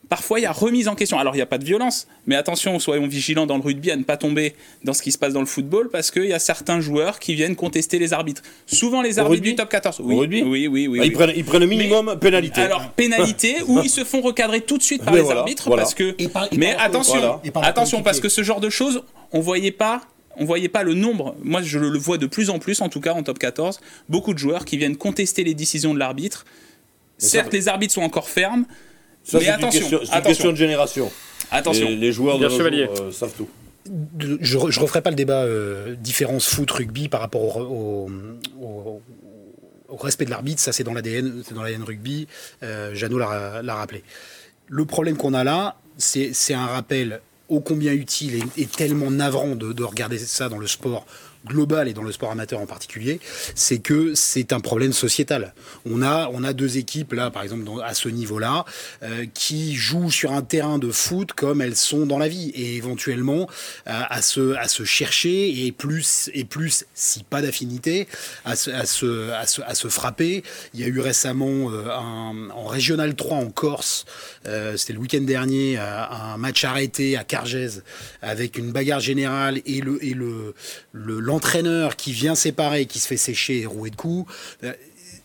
Parfois, il y a remise en question. Alors, il n'y a pas de violence, mais attention, soyons vigilants dans le rugby à ne pas tomber dans ce qui se passe dans le football, parce qu'il y a certains joueurs qui viennent contester les arbitres. Souvent, les arbitres rugby du top 14. Au Oui, rugby oui, oui, oui. Ah, oui. Ils prennent, ils prennent minimum pénalité. Alors, (laughs) pénalité, ou ils se font recadrer tout de suite par Mais les voilà, arbitres, voilà. parce que. Et par- et mais par- attention, voilà. Et par la attention, parce que ce genre de choses, on voyait pas. On voyait pas le nombre. Moi, je le vois de plus en plus, en tout cas en top 14, beaucoup de joueurs qui viennent contester les décisions de l'arbitre. ça, Certes, les arbitres sont encore fermes, Ça, mais c'est une attention, question- c'est une attention. question de génération. attention. Les, les joueurs de Chevalier. jours, euh, savent tout. je, je referai pas le débat euh, différence foot rugby par rapport au, au- au- au respect de l'arbitre. Ça, c'est dans l'ADN, c'est dans l'ADN rugby. Euh, Jeannot l'a rappelé. Le problème qu'on a là, c'est c'est un rappel ô combien utile et, et tellement navrant de, de regarder ça dans le sport globale et dans le sport amateur en particulier, c'est que c'est un problème sociétal. On a, on a deux équipes là, par exemple, à ce niveau-là, euh, qui jouent sur un terrain de foot comme elles sont dans la vie et éventuellement euh, à se, à se chercher et plus, et plus, si pas d'affinité, à se, à, se, à, se, à se frapper. Il y a eu récemment euh, en Régional 3 en Corse, c'était le week-end dernier, un match arrêté à Cargèse avec une bagarre générale et le et le- l'entraîneur qui vient séparer, qui se fait sécher et rouer de coups. Euh,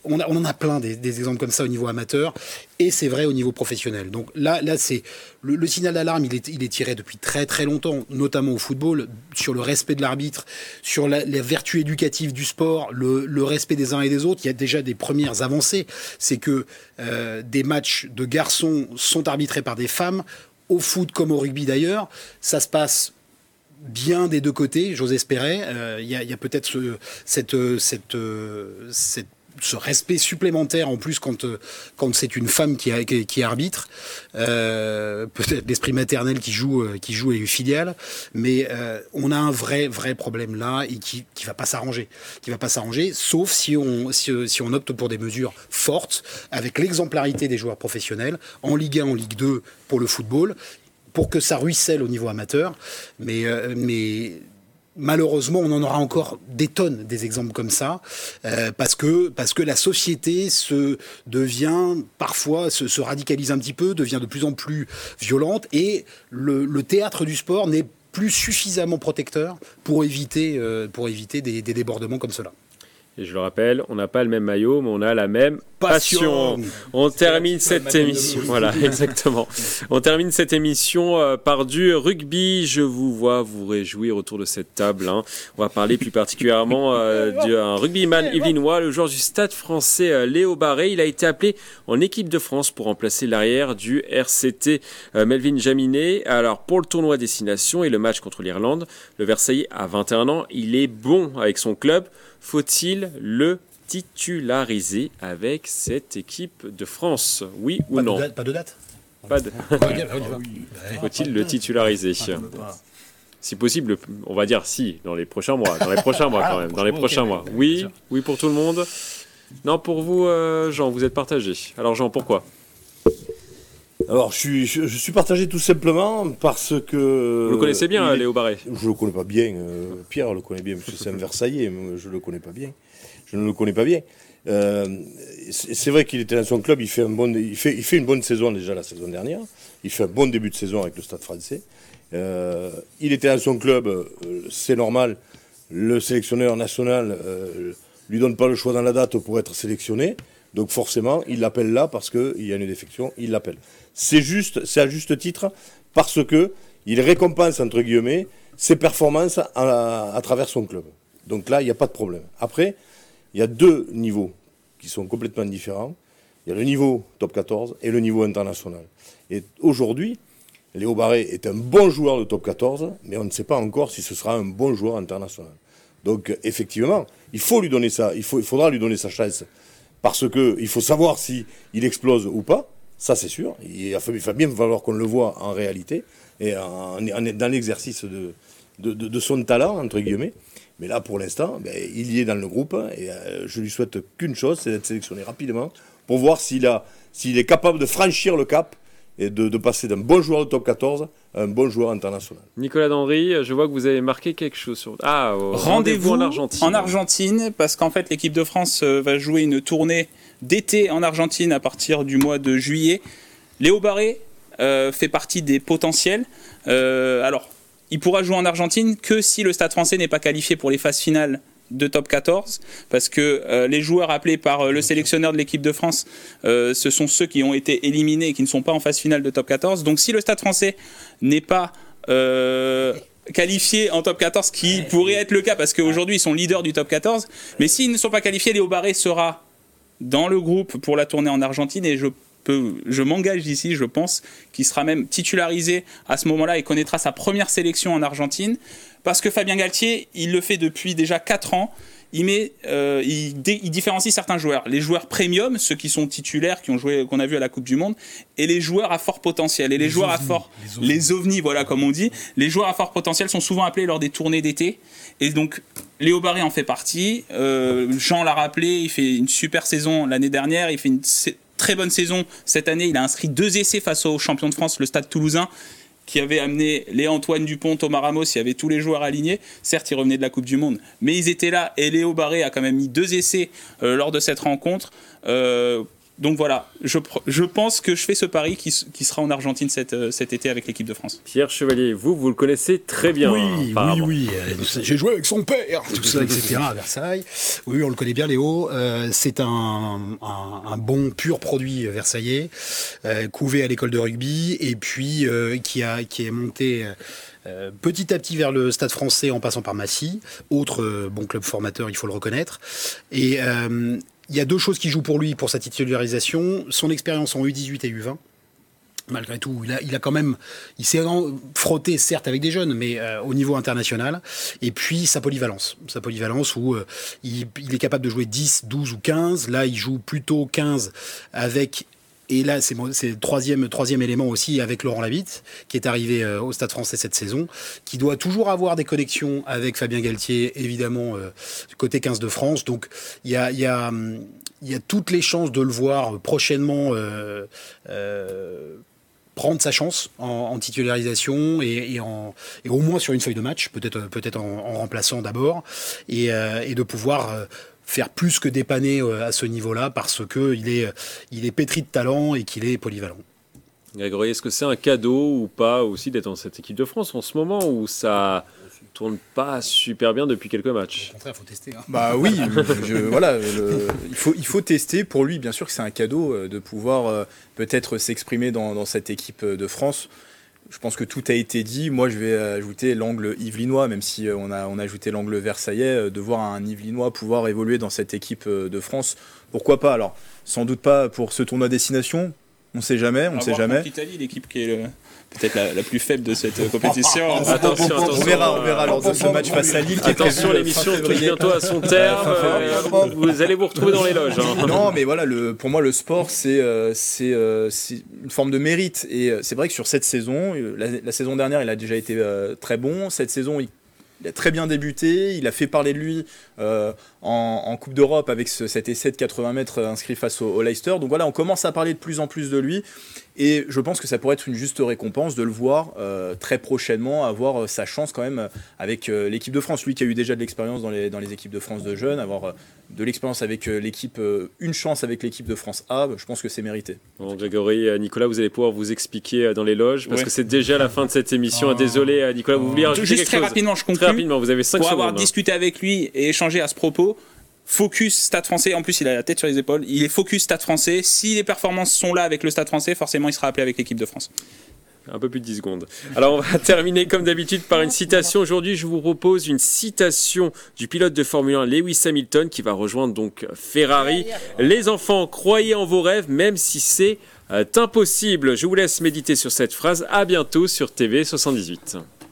On, a- en a plein des, exemples comme ça au niveau amateur et c'est vrai au niveau professionnel. Donc là, là c'est le, signal d'alarme, il est, tiré depuis très très longtemps, notamment au football, sur le respect de l'arbitre, sur la, les vertus éducatives du sport, le, le respect des uns et des autres. Il y a déjà des premières avancées. C'est que euh, des matchs de garçons sont arbitrés par des femmes, au foot comme au rugby d'ailleurs. Ça se passe bien des deux côtés, j'ose espérer. Euh, Il y a, peut-être ce, euh, euh, cette- ce respect supplémentaire en plus quand, quand c'est une femme qui, arbitre. Peut-être l'esprit maternel qui joue, qui joue et filiale. Mais on a un vrai, vrai problème là et qui qui va pas s'arranger. Qui va pas s'arranger, sauf si on, si, si on opte pour des mesures fortes avec l'exemplarité des joueurs professionnels en Ligue 1, en Ligue 2 pour le football pour que ça ruisselle au niveau amateur. Mais, euh, mais malheureusement, on en aura encore des tonnes des exemples comme ça, euh, parce que parce que la société se devient parfois se, se radicalise un petit peu, devient de plus en plus violente, et le, théâtre du sport n'est plus suffisamment protecteur pour éviter euh, pour éviter des débordements comme cela. Et je le rappelle, on n'a pas le même maillot, mais on a la même passion. Passion. On termine cette émission. Voilà, (laughs) exactement. On termine cette émission euh, par du rugby. Je vous vois vous réjouir autour de cette table. hein. On va parler plus particulièrement euh, (laughs) d'un rugbyman yvelinois, le joueur du Stade français euh, Léo Barré. Il a été appelé en équipe de France pour remplacer l'arrière du RCT Melvin Jaminet. Alors pour le tournoi destination et le match contre l'Irlande, le Versaillais a 21 ans. Il est bon avec son club. Faut-il le titulariser avec cette équipe de France Oui ou Pas non de date, pas de date. Pas de- Ouais. (laughs) Faut-il le titulariser Si possible, on va dire si, dans les prochains mois. Dans les prochains mois quand même. Dans les prochains oui, mois. oui, oui pour tout le monde. Non, pour vous, euh, Jean, vous êtes partagé. Alors Jean, pourquoi? Alors, je suis, je, je suis partagé tout simplement parce que. Vous le connaissez bien, est- Léo Barré Je le connais pas bien. euh, Pierre le connaît bien, parce que c'est un Versaillais. mais je le connais pas bien. Je ne le connais pas bien. Euh, c'est vrai qu'il était dans son club. Il fait, un bon, il, fait, il fait une bonne saison déjà la saison dernière. Il fait un bon début de saison avec le Stade français. Euh, il était dans son club. c'est normal. Le sélectionneur national euh, lui donne pas le choix dans la date pour être sélectionné. Donc forcément, il l'appelle là parce qu'il y a une défection, il l'appelle. C'est juste, c'est à juste titre parce que il récompense entre guillemets ses performances à, travers son club. Donc là, il n'y a pas de problème. Après, il y a deux niveaux qui sont complètement différents. Il y a le niveau top 14 et le niveau international. Et aujourd'hui, Léo Barré est un bon joueur de top 14, mais on ne sait pas encore si ce sera un bon joueur international. Donc effectivement, il faut lui donner ça, il faudra lui donner sa chance. Parce que il faut savoir si il explose ou pas, ça c'est sûr. Il, va- bien falloir qu'on le voit en réalité et en, en- dans l'exercice de, son talent, entre guillemets. Mais là, pour l'instant, ben, il y est dans le groupe et euh, je lui souhaite qu'une chose, c'est d'être sélectionné rapidement pour voir s'il est capable de franchir le cap et de, de passer d'un bon joueur de top 14 à un bon joueur international. Nicolas Dandry, je vois que vous avez marqué quelque chose sur. Ah, au Rendez-vous en Argentine. en Argentine, parce qu'en fait l'équipe de France euh, va jouer une tournée d'été en Argentine à partir du mois de juillet. Léo Barré euh, fait partie des potentiels. Euh, alors, il pourra jouer en Argentine que si le Stade français n'est pas qualifié pour les phases finales de top 14, parce que euh, les joueurs appelés par euh, le sélectionneur de l'équipe de France, euh, ce sont ceux qui ont été éliminés et qui ne sont pas en phase finale de top 14. Donc si le Stade français n'est pas qualifié en top 14, qui pourrait être le cas, parce qu'aujourd'hui ils sont leaders du top 14, mais s'ils ne sont pas qualifiés, Léo Barré sera dans le groupe pour la tournée en Argentine et je je m'engage ici, je pense qu'il sera même titularisé à ce moment-là et connaîtra sa première sélection en Argentine parce que Fabien Galtier, il le fait depuis déjà 4 ans. il met, euh, il, différencie certains joueurs. Les joueurs premium, ceux qui sont titulaires, qui ont joué, qu'on a vu à la Coupe du Monde, et les joueurs à fort potentiel. Et les, joueurs à fort, les ovnis. voilà, comme on dit. Les joueurs à fort potentiel sont souvent appelés lors des tournées d'été. Et donc, Léo Barré en fait partie. Euh, Jean l'a rappelé, il fait une super saison l'année dernière. Il fait une très bonne saison cette année. Il a inscrit deux essais face au champion de France, le Stade Toulousain qui avait amené Léo-Antoine Dupont, Thomas Ramos, il y avait tous les joueurs alignés. Certes, ils revenaient de la Coupe du Monde, mais ils étaient là. Et Léo Barré a quand même mis deux essais euh, lors de cette rencontre. Euh, donc voilà, je, je pense que je fais ce pari qui, qui sera en Argentine cet, euh, cet été avec l'équipe de France. Pierre Chevalier, vous, vous le connaissez très bien. Oui, oui, apparemment. oui. euh, J'ai joué avec son père, tout ça, etc. à Versailles. Oui, on le connaît bien, Léo. Euh, c'est un, un, un bon pur produit versaillais, euh, couvé à l'école de rugby, et puis euh, qui, a, qui est monté. euh, petit à petit vers le stade français en passant par Massy, autre euh, bon club formateur, il faut le reconnaître. Et euh, il y a deux choses qui jouent pour lui, pour sa titularisation, son expérience en U18 et U20 malgré tout, il a, quand même, il s'est frotté certes avec des jeunes, mais euh, au niveau international. Et puis sa polyvalence, sa polyvalence où euh, il, il est capable de jouer 10, 12 ou 15. Là, il joue plutôt 15 avec. Et là, c'est le troisième, troisième élément aussi avec Laurent Labitte, qui est arrivé euh, au Stade français cette saison, qui doit toujours avoir des connexions avec Fabien Galtier, évidemment, euh, côté 15 de France. Donc, il y a, toutes les chances de le voir prochainement euh, euh, prendre sa chance en, titularisation et, au moins sur une feuille de match, peut-être peut-être en, remplaçant d'abord, et, de pouvoir faire plus que dépanner euh, à ce niveau-là parce que il est, il est pétri de talent et qu'il est polyvalent. Grégory, est-ce que c'est un cadeau ou pas aussi d'être dans cette équipe de France en ce moment où ça tourne pas super bien depuis quelques matchs? Contraire, il faut tester. hein. Bah oui, (laughs) je- voilà, le- il, faut, il faut tester. Pour lui, bien sûr que c'est un cadeau euh, de pouvoir euh, peut-être s'exprimer dans, dans cette équipe euh, de France. Je pense que tout a été dit. Moi, je vais ajouter l'angle yvelinois, même si euh, on a, on a ajouté l'angle versaillais, euh, de voir un yvelinois pouvoir évoluer dans cette équipe euh, de France. Pourquoi pas? Alors, sans doute pas pour ce tournoi destination. On sait jamais, on va sait jamais. l'Italie, l'équipe qui est le- peut-être la, la plus faible de cette euh, compétition. (laughs) Attention, On attention. verra, on verra lors de ce match face à Lille. qui est Attention, euh, l'émission touche bientôt à son terme. euh, vous allez vous retrouver dans les loges. hein. (laughs) non, mais voilà, le, pour moi, le sport, c'est euh, euh, une forme de mérite. Et euh, c'est vrai que sur cette saison, la, la saison dernière, il a déjà été euh, très bon. Cette saison, il, il a très bien débuté. Il a fait parler de lui euh, en, en Coupe d'Europe avec ce- cet essai de 80 mètres inscrit face au, au Leicester. Donc voilà, on commence à parler de plus en plus de lui. Et je pense que ça pourrait être une juste récompense de le voir euh, très prochainement avoir euh, sa chance quand même euh, avec euh, l'équipe de France. Lui qui a eu déjà de l'expérience dans les, dans les équipes de France de jeunes, avoir euh, de l'expérience avec euh, l'équipe, euh, une chance avec l'équipe de France A, je pense que c'est mérité. Bon, Grégory, Nicolas, vous allez pouvoir vous expliquer dans les loges parce Ouais. que c'est déjà la fin de cette émission. Désolé, euh, Nicolas, vous vouliez rajouter Juste quelque très chose rapidement, je Très conclue. rapidement, vous avez 5 pour secondes. avoir hein. discuté avec lui et échangé à ce propos, focus Stade français. En plus, il a la tête sur les épaules. Il est focus Stade français. Si les performances sont là avec le Stade français, forcément, il sera appelé avec l'équipe de France. Un peu plus de 10 secondes. Alors, on va (laughs) terminer comme d'habitude par une citation. Aujourd'hui, je vous propose une citation du pilote de Formule 1, Lewis Hamilton, qui va rejoindre donc Ferrari. Les enfants, croyez en vos rêves, même si c'est euh, impossible. Je vous laisse méditer sur cette phrase. À bientôt sur TV 78.